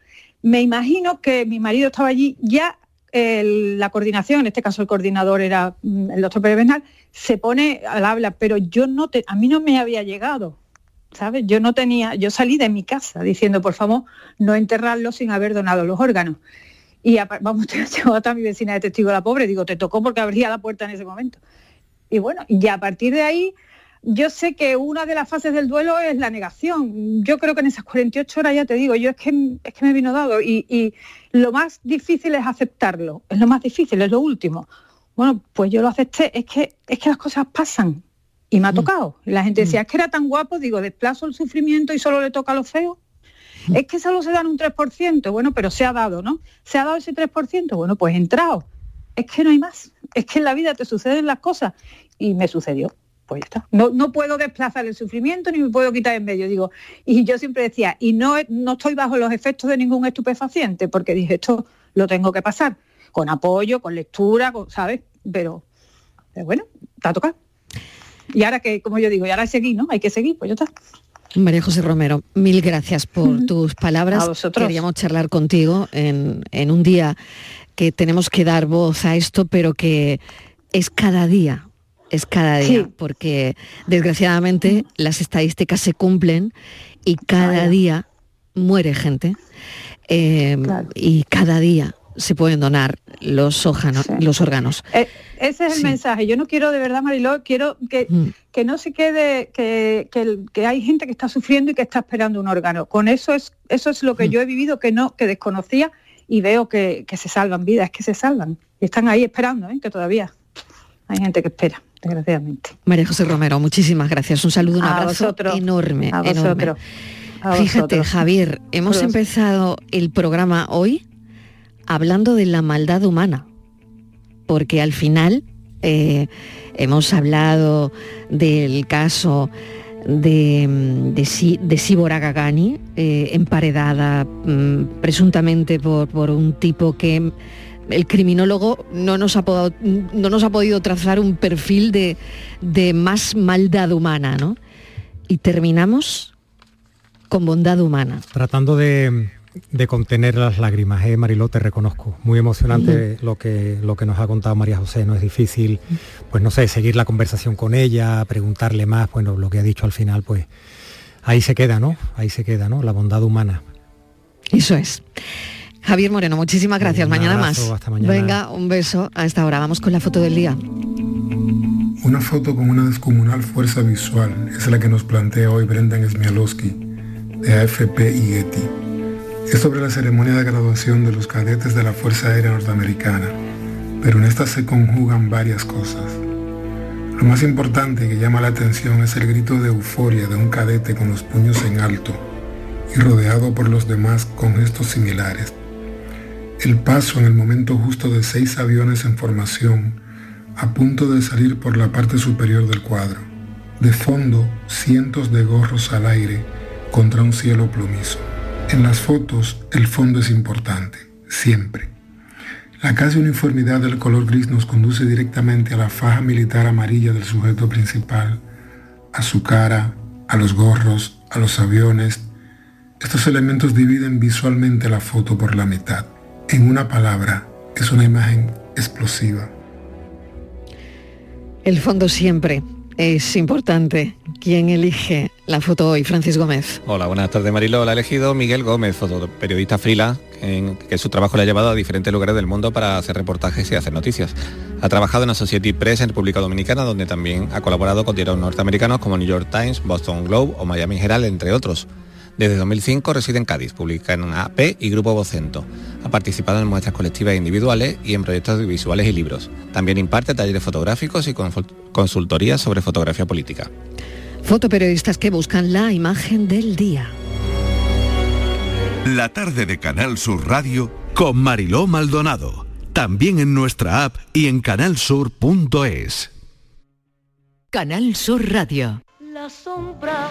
me imagino que mi marido estaba allí, ya la coordinación, en este caso el coordinador era mm, el doctor Pérez Bernal, se pone al habla, pero yo no te, a mí no me había llegado ¿sabes? Yo no tenía, yo salí de mi casa diciendo, por favor, no enterrarlo sin haber donado los órganos. Y vamos, llegó a mi vecina de testigo la pobre, digo, te tocó porque abría la puerta en ese momento. Y bueno, y a partir de ahí, yo sé que una de las fases del duelo es la negación. Yo creo que en esas 48 horas, ya te digo, yo es que, es que me vino dado. Y, y lo más difícil es aceptarlo, es lo más difícil, es lo último. Bueno, pues yo lo acepté, es que, es que las cosas pasan, y me ha mm. tocado. la gente decía, mm. es que era tan guapo, digo, desplazo el sufrimiento y solo le toca a los feos. Mm. Es que solo se dan un 3%, bueno, pero se ha dado, ¿no? Se ha dado ese 3%, bueno, pues entrado. Es que no hay más. Es que en la vida te suceden las cosas. Y me sucedió. Pues ya está. No, no puedo desplazar el sufrimiento ni me puedo quitar en medio. Digo, y yo siempre decía, y no, no estoy bajo los efectos de ningún estupefaciente, porque dije, esto lo tengo que pasar. Con apoyo, con lectura, ¿sabes? Pero, pero bueno, te ha tocado. Y ahora que, como yo digo, y ahora seguir, ¿no? Hay que seguir, pues ya está. María José Romero, mil gracias por tus palabras. A vosotros. Queríamos charlar contigo en, un día que tenemos que dar voz a esto, pero que es cada día, es cada día, porque desgraciadamente las estadísticas se cumplen y cada día muere gente eh, y cada día se pueden donar los, los órganos. Eh, ese es el mensaje. Yo no quiero, de verdad, Mariló, quiero que, mm. que no se quede, que, que, hay gente que está sufriendo y que está esperando un órgano. Con eso es, eso es lo que mm. yo he vivido, que no, que desconocía y veo que, se salvan vidas, que se salvan. Y están ahí esperando, ¿eh? que todavía hay gente que espera, desgraciadamente. María José Romero, muchísimas gracias. Un saludo, un abrazo enorme. A enorme. Fíjate, Javier, hemos empezado el programa hoy hablando de la maldad humana, porque al final eh, hemos hablado del caso de, de, de Sibora Gagani, eh, emparedada mm, presuntamente por, un tipo que el criminólogo no nos ha, no nos ha podido trazar un perfil de, de más maldad humana, ¿no? Y terminamos con bondad humana. Tratando de, contener las lágrimas, ¿eh, Mariló, te reconozco. Muy emocionante lo, que, lo que nos ha contado María José. No es difícil, pues no sé, seguir la conversación con ella, preguntarle más, bueno, lo que ha dicho al final, pues ahí se queda, ¿no? Ahí se queda, ¿no? La bondad humana. Eso es. Javier Moreno, muchísimas gracias. mañana más. Hasta mañana. Venga, un beso a esta hora. Vamos con la foto del día. Una foto con una descomunal fuerza visual es la que nos plantea hoy Brendan Smialowski de AFP y Getty. Es sobre la ceremonia de graduación de los cadetes de la Fuerza Aérea Norteamericana, pero en esta se conjugan varias cosas. Lo más importante que llama la atención es el grito de euforia de un cadete con los puños en alto y rodeado por los demás con gestos similares. El paso en el momento justo de seis aviones en formación a punto de salir por la parte superior del cuadro. De fondo, cientos de gorros al aire contra un cielo plomizo. En las fotos el fondo es importante, siempre. La casi uniformidad del color gris nos conduce directamente a la faja militar amarilla del sujeto principal, a su cara, a los gorros, a los aviones. Estos elementos dividen visualmente la foto por la mitad. En una palabra, es una imagen explosiva. El fondo siempre es importante. ¿Quién elige la foto hoy? Francis Gómez. Hola, buenas tardes Marilo. La ha elegido Miguel Gómez, periodista frila, en que su trabajo le ha llevado a diferentes lugares del mundo para hacer reportajes y hacer noticias. Ha trabajado en Associated Press en República Dominicana, donde también ha colaborado con diarios norteamericanos como New York Times, Boston Globe o Miami Herald, entre otros. Desde 2005 reside en Cádiz, publica en AP y Grupo Vocento. Ha participado en muestras colectivas e individuales y en proyectos audiovisuales y libros. También imparte talleres fotográficos y consultorías sobre fotografía política. Fotoperiodistas que buscan la imagen del día. La tarde de Canal Sur Radio con Mariló Maldonado. También en nuestra app y en canalsur.es. Canal Sur Radio la sombra,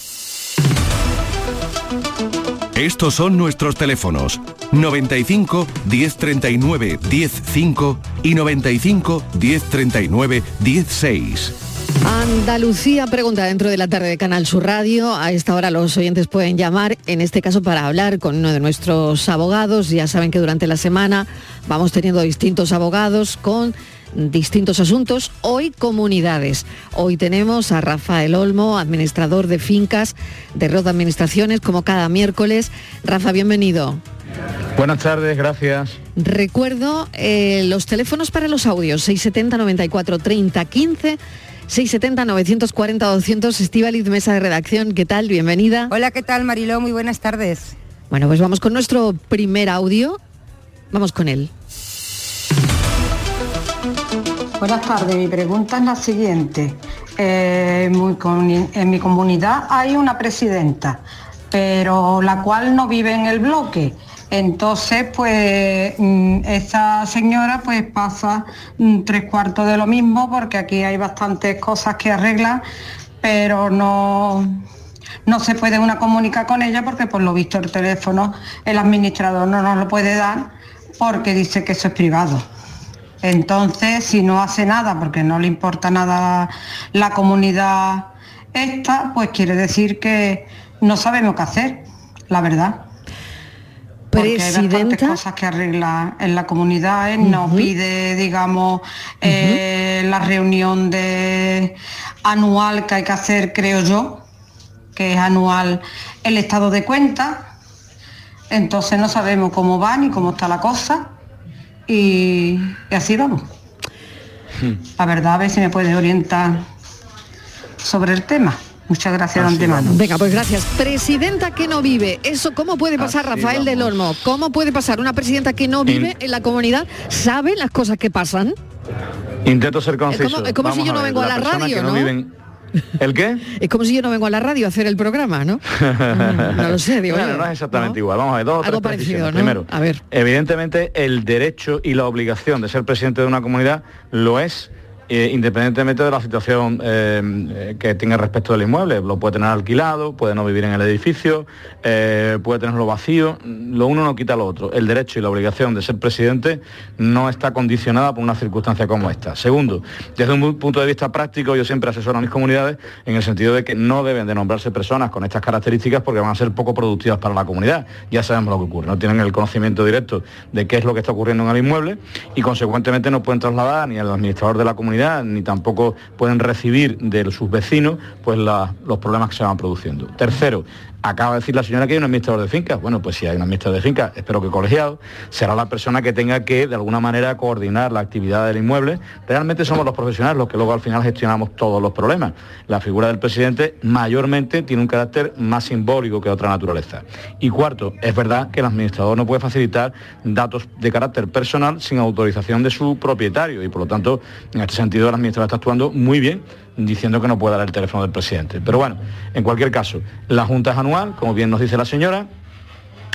Estos son nuestros teléfonos 95 1039 105 y 95 1039 16. Andalucía pregunta dentro de la tarde de Canal Sur Radio. A esta hora los oyentes pueden llamar, en este caso para hablar con uno de nuestros abogados. Ya saben que durante la semana vamos teniendo distintos abogados con distintos asuntos. Hoy comunidades. Hoy tenemos a Rafael Olmo, administrador de fincas de Rod Administraciones, como cada miércoles. Rafa, bienvenido. Buenas tardes, gracias. Recuerdo eh, los teléfonos para los audios 670 94 30 15 670 940 200 Estivaliz Mesa de Redacción, ¿qué tal? Bienvenida. Hola, ¿qué tal Mariló? Muy buenas tardes. Bueno, pues vamos con nuestro primer audio. Vamos con él. Buenas tardes, mi pregunta es la siguiente. Eh, en, mi comunidad hay una presidenta, pero la cual no vive en el bloque. Entonces, pues mm, esa señora pues pasa mm, tres cuartos de lo mismo porque aquí hay bastantes cosas que arreglar, pero no, no se puede una comunicar con ella porque por lo visto el teléfono el administrador no nos lo puede dar porque dice que eso es privado. Entonces, si no hace nada porque no le importa nada la comunidad esta, pues quiere decir que no sabemos qué hacer, la verdad. Porque hay bastantes Presidenta. cosas que arregla en la comunidad, él nos pide, digamos, eh, la reunión de anual que hay que hacer, creo yo, que es anual el estado de cuenta. Entonces no sabemos cómo va ni cómo está la cosa y, y así vamos. La verdad, a ver si me puedes orientar sobre el tema. Muchas gracias de antemano. Venga, pues gracias. Presidenta que no vive. Eso, ¿cómo puede pasar, Así Rafael del Olmo? ¿Cómo puede pasar una presidenta que no vive en la comunidad? ¿Sabe las cosas que pasan? Intento ser conciso. como- es como si Vamos yo no vengo a la radio, que ¿no? viven- ¿El qué? Es como si yo no vengo a la radio a hacer el programa, ¿no? No lo sé, digo yo, no es exactamente igual. Vamos a ver, dos o Algo tres parecido. ¿no? Primero, A ver. evidentemente el derecho y la obligación de ser presidente de una comunidad lo es independientemente de la situación eh, que tenga respecto del inmueble. Lo puede tener alquilado, puede no vivir en el edificio, eh, puede tenerlo vacío. Lo uno no quita lo otro. El derecho y la obligación de ser presidente no está condicionada por una circunstancia como esta. Segundo, desde un punto de vista práctico, yo siempre asesoro a mis comunidades en el sentido de que no deben de nombrarse personas con estas características porque van a ser poco productivas para la comunidad. Ya sabemos lo que ocurre, no tienen el conocimiento directo de qué es lo que está ocurriendo en el inmueble y consecuentemente no pueden trasladar ni al administrador de la comunidad ni tampoco pueden recibir de sus vecinos pues los problemas que se van produciendo. Tercero, Acaba de decir la señora que hay un administrador de fincas. Bueno, pues si hay un administrador de fincas, espero que colegiado, será la persona que tenga que de alguna manera coordinar la actividad del inmueble. Realmente somos los profesionales los que luego al final gestionamos todos los problemas. La figura del presidente mayormente tiene un carácter más simbólico que otra naturaleza. Y cuarto, es verdad que el administrador no puede facilitar datos de carácter personal sin autorización de su propietario y por lo tanto, en este sentido, el administrador está actuando muy bien diciendo que no puede dar el teléfono del presidente. Pero bueno, en cualquier caso, la Junta es anual, como bien nos dice la señora,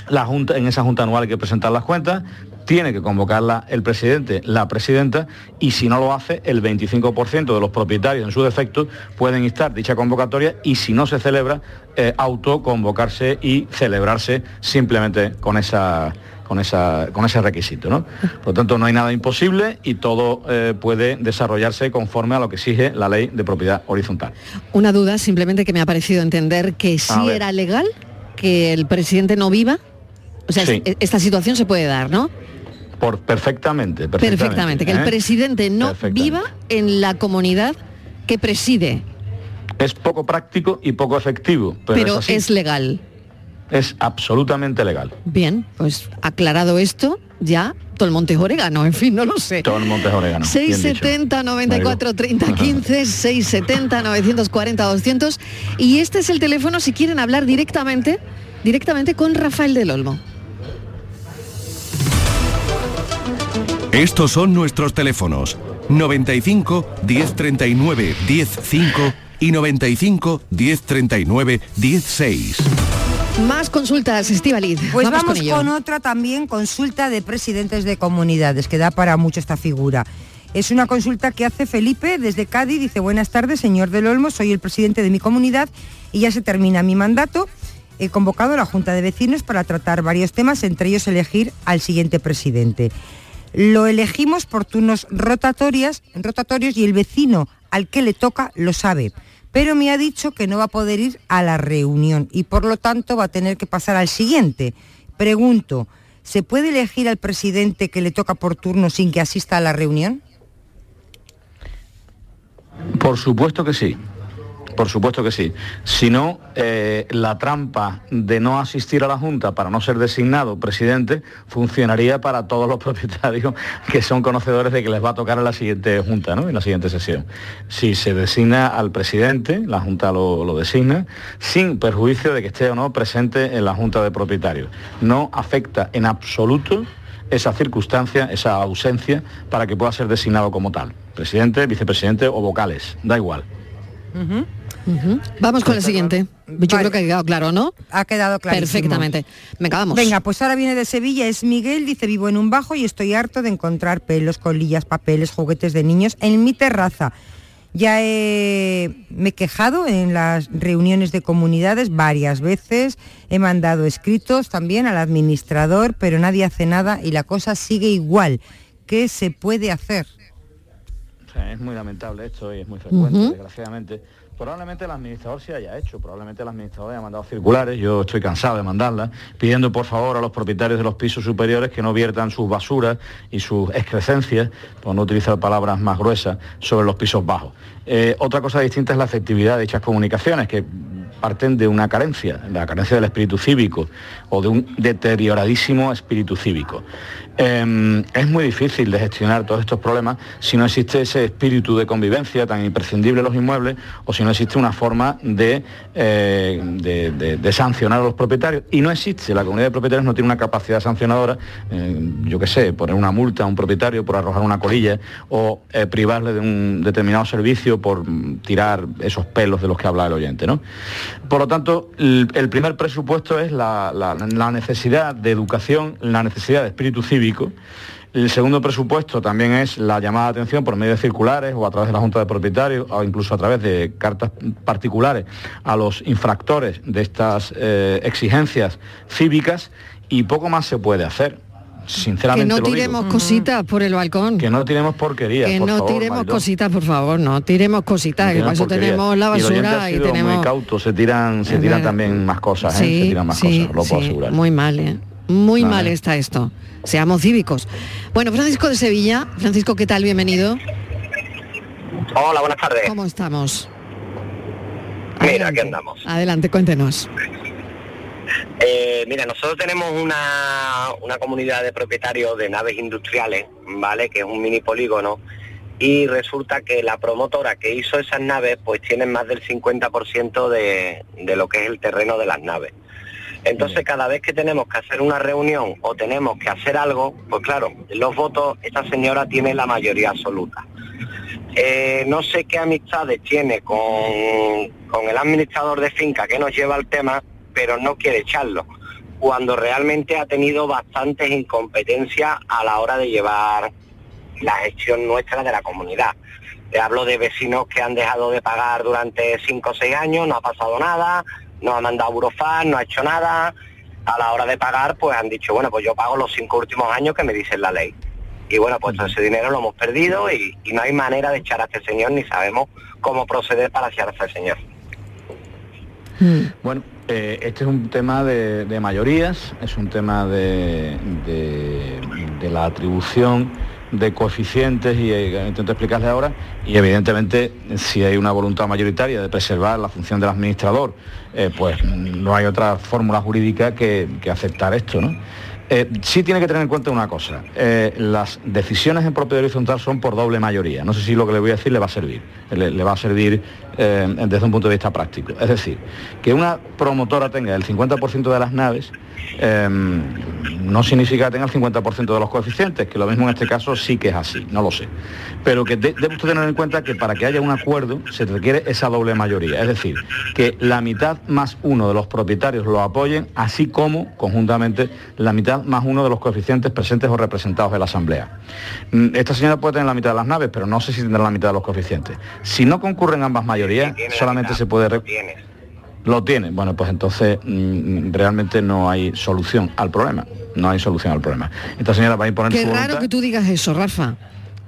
la junta, en esa Junta anual hay que presentar las cuentas, tiene que convocarla el presidente, la presidenta, y si no lo hace, el 25% de los propietarios en su defecto pueden instar dicha convocatoria y si no se celebra, eh, autoconvocarse y celebrarse simplemente con esa con, esa, con ese requisito. ¿no? Por lo tanto, no hay nada imposible y todo eh, puede desarrollarse conforme a lo que exige la ley de propiedad horizontal. Una duda simplemente que me ha parecido entender que sí era legal que el presidente no viva. O sea, Sí. es- esta situación se puede dar, ¿no? Por, perfectamente, perfectamente. Perfectamente, que el ¿eh? presidente no viva en la comunidad que preside, Es poco práctico y poco efectivo, pero, pero, es así. es legal. Es absolutamente legal. Bien, pues aclarado esto, ya todo el monte es orégano, en fin, no lo sé. Todo el monte es orégano. bien dicho. 670 94 30 15 670 940 200 y este es el teléfono si quieren hablar directamente directamente con Rafael del Olmo. Estos son nuestros teléfonos 95 1039 105 y 95 1039 16. Más consultas, Estivaliz. Pues vamos, vamos, con ello. con, otra también, consulta de presidentes de comunidades, que da para mucho esta figura. Es una consulta que hace Felipe desde Cádiz. Dice, buenas tardes, señor del Olmo, soy el presidente de mi comunidad y ya se termina mi mandato. He convocado a la Junta de Vecinos para tratar varios temas, entre ellos elegir al siguiente presidente. Lo elegimos por turnos rotatorias, rotatorios y el vecino al que le toca lo sabe, pero me ha dicho que no va a poder ir a la reunión y por lo tanto va a tener que pasar al siguiente. Pregunto, ¿se puede elegir al presidente que le toca por turno sin que asista a la reunión? Por supuesto que sí. Por supuesto que sí. Si no, eh, la trampa de no asistir a la Junta para no ser designado presidente funcionaría para todos los propietarios que son conocedores de que les va a tocar en la siguiente Junta, ¿no? en la siguiente sesión. Si se designa al presidente, la Junta lo, lo designa, sin perjuicio de que esté o no presente en la Junta de Propietarios. No afecta en absoluto esa circunstancia, esa ausencia, para que pueda ser designado como tal. Presidente, vicepresidente o vocales, da igual. Vamos con la siguiente. Yo creo que ha quedado claro, ¿no? Ha quedado claro. Perfectamente. Venga, vamos. Venga, pues ahora viene de Sevilla, es Miguel, dice, vivo en un bajo y estoy harto de encontrar pelos, colillas, papeles, juguetes de niños en mi terraza. Ya he- me he quejado en las reuniones de comunidades varias veces, he mandado escritos también al administrador, pero nadie hace nada y la cosa sigue igual. ¿Qué se puede hacer? Sea, es muy lamentable esto y es muy frecuente, desgraciadamente. Probablemente el administrador se haya hecho, probablemente el administrador haya mandado circulares, yo estoy cansado de mandarlas, pidiendo por favor a los propietarios de los pisos superiores que no viertan sus basuras y sus excrescencias, por no utilizar palabras más gruesas, sobre los pisos bajos. Eh, otra cosa distinta es la efectividad de dichas comunicaciones, que parten de una carencia, la carencia del espíritu cívico o de un deterioradísimo espíritu cívico. Eh, es muy difícil de gestionar todos estos problemas si no existe ese espíritu de convivencia tan imprescindible en los inmuebles o si no existe una forma de, eh, sancionar a los propietarios. Y no existe, la comunidad de propietarios no tiene una capacidad sancionadora, eh, yo qué sé, poner una multa a un propietario por arrojar una colilla o eh, privarle de un determinado servicio por tirar esos pelos de los que habla el oyente. ¿no? Por lo tanto, el, primer presupuesto es la necesidad de educación, la necesidad de espíritu cívico. El segundo presupuesto también es la llamada de atención por medio de circulares o a través de la Junta de Propietarios o incluso a través de cartas particulares a los infractores de estas eh, exigencias cívicas y poco más se puede hacer. Que Sinceramente no lo digo. tiremos cositas por el balcón. Que no tiremos porquerías, Que por no favor, tiremos cositas, por favor, no tiremos cositas, que eso tenemos la Y basura y tenemos... muy cauto, se tiran, se tiran verdad. también más cosas, ¿eh? se tiran más sí, cosas, lo puedo sí, asegurar. Muy mal, ¿eh? Muy Vale. mal está esto. Seamos cívicos. Bueno, Francisco de Sevilla. Francisco, ¿qué tal? Bienvenido. Hola, buenas tardes. ¿Cómo estamos? Mira, aquí andamos. Adelante, cuéntenos. Eh, mira, nosotros tenemos una, una comunidad de propietarios de naves industriales, ¿vale? Que es un mini polígono. Y resulta que la promotora que hizo esas naves, pues tiene más del 50% de, de lo que es el terreno de las naves. Entonces, cada vez que tenemos que hacer una reunión o tenemos que hacer algo, pues claro, los votos, esta señora tiene la mayoría absoluta. Eh, no sé qué amistades tiene con, con el administrador de finca que nos lleva el tema, pero no quiere echarlo, cuando realmente ha tenido bastantes incompetencias a la hora de llevar la gestión nuestra de la comunidad. Te hablo de vecinos que han dejado de pagar durante 5 o 6 años, no ha pasado nada, no ha mandado burofan, no ha hecho nada. A la hora de pagar, pues han dicho, bueno, pues yo pago los cinco últimos años que me dice la ley. Y bueno, pues todo ese dinero lo hemos perdido y, y no hay manera de echar a este señor ni sabemos cómo proceder para echar a este señor. Bueno, eh, este es un tema de, mayorías, es un tema de, la atribución de coeficientes y eh, intento explicarles ahora y evidentemente si hay una voluntad mayoritaria de preservar la función del administrador eh, pues no hay otra fórmula jurídica que, aceptar esto ¿no? Sí tiene que tener en cuenta una cosa, las decisiones en propiedad horizontal son por doble mayoría, no sé si lo que le voy a decir le va a servir, le va a servir eh, desde un punto de vista práctico, es decir, que una promotora tenga el 50% de las naves eh, no significa que tenga el 50% de los coeficientes, que lo mismo en este caso sí que es así, no lo sé. Pero que de- debe usted tener en cuenta que para que haya un acuerdo se requiere esa doble mayoría, es decir, que la mitad más uno de los propietarios lo apoyen, así como conjuntamente la mitad más uno de los coeficientes presentes o representados en la Asamblea. Mm, Esta señora puede tener la mitad de las naves, pero no sé si tendrá la mitad de los coeficientes. Si no concurren ambas mayorías, solamente se puede... lo tiene. Bueno, pues entonces mm, realmente no hay solución al problema. No hay solución al problema. Esta señora va a imponer Qué su raro voluntad. que tú digas eso, Rafa.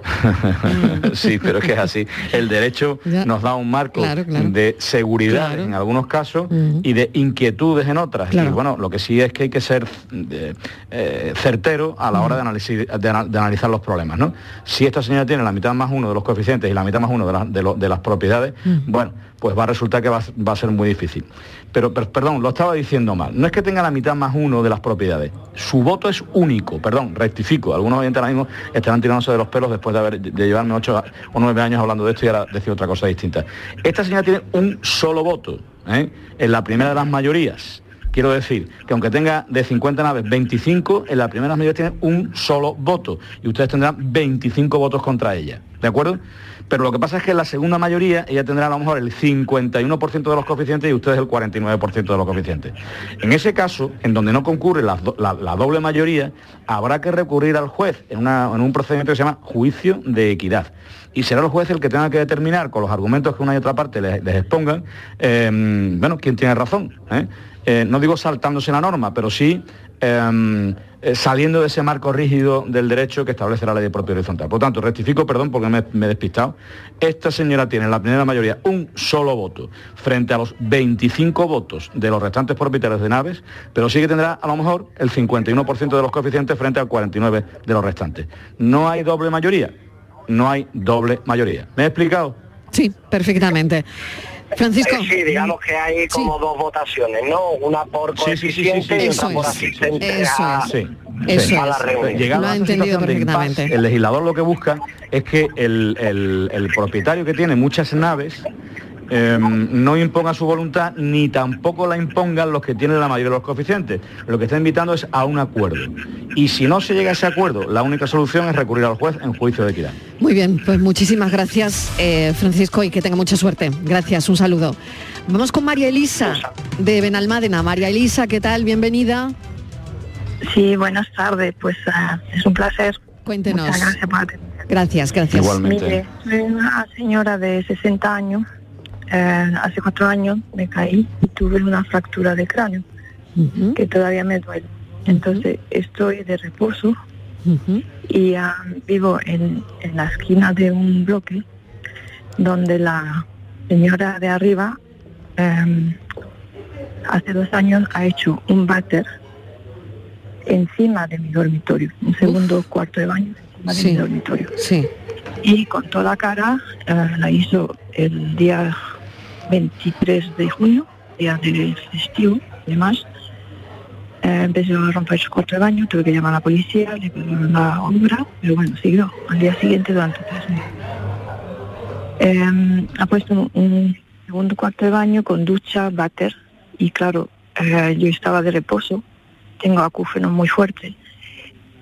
sí, pero es que es así. El derecho Ya. nos da un marco Claro, claro. de seguridad Claro. en algunos casos y de inquietudes en otras. Y bueno, lo que sí es que hay que ser eh, eh, certero a la hora de, analizar los problemas. ¿no? Si esta señora tiene la mitad más uno de los coeficientes y la mitad más uno de, la- de lo- de las propiedades, bueno, pues va a resultar que va, a- va a ser muy difícil. Pero, per- perdón, lo estaba diciendo mal. No es que tenga la mitad más uno de las propiedades. Su voto es único. Perdón, rectifico. Algunos oyentes ahora mismo estarán tirándose de los pelos después de, haber, de llevarme ocho o nueve años hablando de esto y ahora decir otra cosa distinta. Esta señora tiene un solo voto ¿eh? en la primera de las mayorías. Quiero decir que aunque tenga de 50 naves 25, en la primera de mayorías tiene un solo voto y ustedes tendrán 25 votos contra ella. ¿De acuerdo? Pero lo que pasa es que la segunda mayoría ella tendrá a lo mejor el 51% de los coeficientes y ustedes el 49% de los coeficientes. En ese caso, en donde no concurre la, la- doble mayoría, habrá que recurrir al juez en, una- en un procedimiento que se llama juicio de equidad. Y será el juez el que tenga que determinar con los argumentos que una y otra parte les, expongan, eh, bueno, quién tiene razón. ¿eh? Eh, no digo saltándose la norma, pero sí eh, saliendo de ese marco rígido del derecho que establece la ley de propiedad horizontal. Por tanto, rectifico, perdón, porque me, me he despistado. Esta señora tiene en la primera mayoría un solo voto frente a los 25 votos de los restantes propietarios de naves, pero sí que tendrá a lo mejor el 51% de los coeficientes frente al 49% de los restantes. No hay doble mayoría, no hay doble mayoría. ¿Me he explicado? Sí, perfectamente. Francisco. Eh, sí, digamos que hay como dos votaciones, ¿no? Una por Sí, sí, sí, sí, coeficiente sí. y Eso otra por es. asistente Eso a, es. Sí, Eso a la reunión. Llegado Lo ha a esa entendido situación de impasse, perfectamente. el legislador lo que busca es que el, el- el propietario que tiene muchas naves eh, no imponga su voluntad ni tampoco la impongan los que tienen la mayoría de los coeficientes. Lo que está invitando es a un acuerdo. Y si no se llega a ese acuerdo, la única solución es recurrir al juez en juicio de equidad. Muy bien, pues muchísimas gracias, eh, Francisco, y que tenga mucha suerte. Gracias, un saludo. Vamos con María Elisa, de Benalmádena. María Elisa, ¿qué tal? Bienvenida. Sí, buenas tardes. Pues ah, es un placer. Cuéntenos. Muchas gracias por. Gracias, gracias. Mire, soy una señora de 60 años. Eh, hace cuatro años me caí y tuve una fractura de cráneo que todavía me duele. Entonces estoy de reposo y ah, vivo en, en la esquina de un bloque donde la señora de arriba eh, hace dos años ha hecho un váter encima de mi dormitorio, un segundo cuarto de baño encima de mi dormitorio. Sí. Y con toda cara eh, la hizo el día 23 de junio, día del festivo y demás. Eh, empezó a romper su cuarto de baño, tuve que llamar a la policía, le pagaron la obra, pero bueno, siguió al día siguiente durante tres meses. Eh, ha puesto un, un segundo cuarto de baño con ducha, váter, y claro, eh, yo estaba de reposo, tengo acúfeno muy fuerte,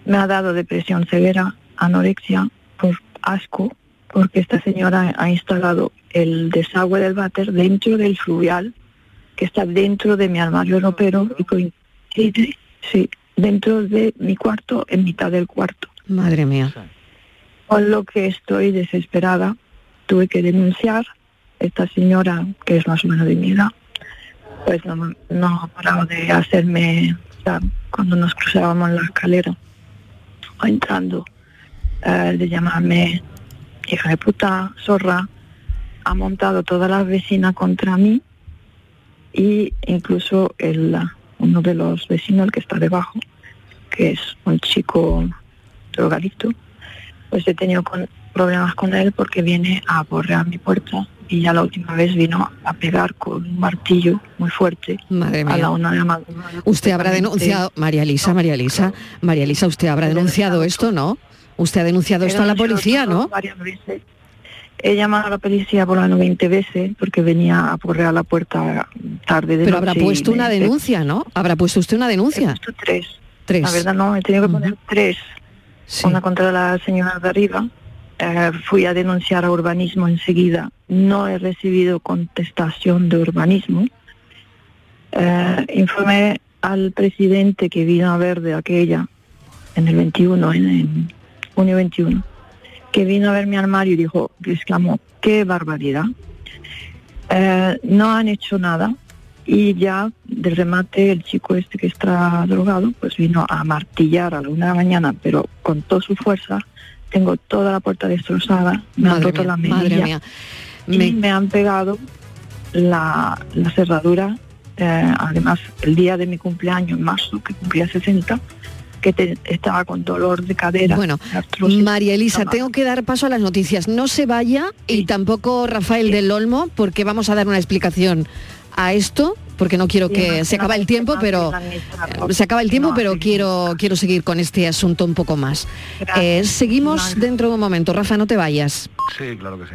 me ha dado depresión severa, anorexia, por asco, porque esta señora ha instalado el desagüe del váter dentro del fluvial, que está dentro de mi armario ropero y coincide, sí, dentro de mi cuarto, en mitad del cuarto. Madre mía. Con lo que estoy desesperada, tuve que denunciar. Esta señora, que es más o menos de mi edad, pues no, no ha parado de hacerme, o sea, cuando nos cruzábamos la escalera o entrando, eh, de llamarme hija de puta, zorra, ha montado todas las vecinas contra mí y incluso el, uno de los vecinos, el que está debajo, que es un chico drogadicto, pues he tenido con- problemas con él porque viene a aporrear mi puerta y ya la última vez vino a pegar con un martillo muy fuerte Madre a mía. la una de la madrugada. Usted habrá denunciado, María Elisa, María Elisa, María Elisa, usted habrá denunciado esto, ¿no? Usted ha denunciado esto a la policía, ¿no? Varias veces. He llamado a la policía por lo menos 20 veces porque venía a aporrear la puerta tarde de Pero noche habrá puesto una denuncia, ¿no? Habrá puesto usted una denuncia. tres. Tres. La verdad no, he tenido que poner tres. Una contra la señora de arriba. Eh, fui a denunciar a urbanismo enseguida. No he recibido contestación de urbanismo. Eh, informé al presidente que vino a ver de aquella en el 21, en, en junio 21, que vino a ver mi armario y dijo, exclamó, qué barbaridad. Eh, no han hecho nada y ya de remate el chico este que está drogado pues vino a martillar a la una de la mañana pero con toda su fuerza tengo toda la puerta destrozada, me han roto la mía. y Me- me... han pegado la, la cerradura, eh, además el día de mi cumpleaños en marzo, que cumplía 60, que te- estaba con dolor de cadera. Bueno, artrosis María Elisa, tengo que dar paso a las noticias. No se vaya y tampoco Rafael del Olmo, porque vamos a dar una explicación a esto, porque no quiero que se acaba el tiempo, pero eh, se acaba el tiempo, pero quiero quiero seguir con este asunto un poco más. Eh, seguimos dentro de un momento. Rafa, no te vayas. Sí, claro que sí.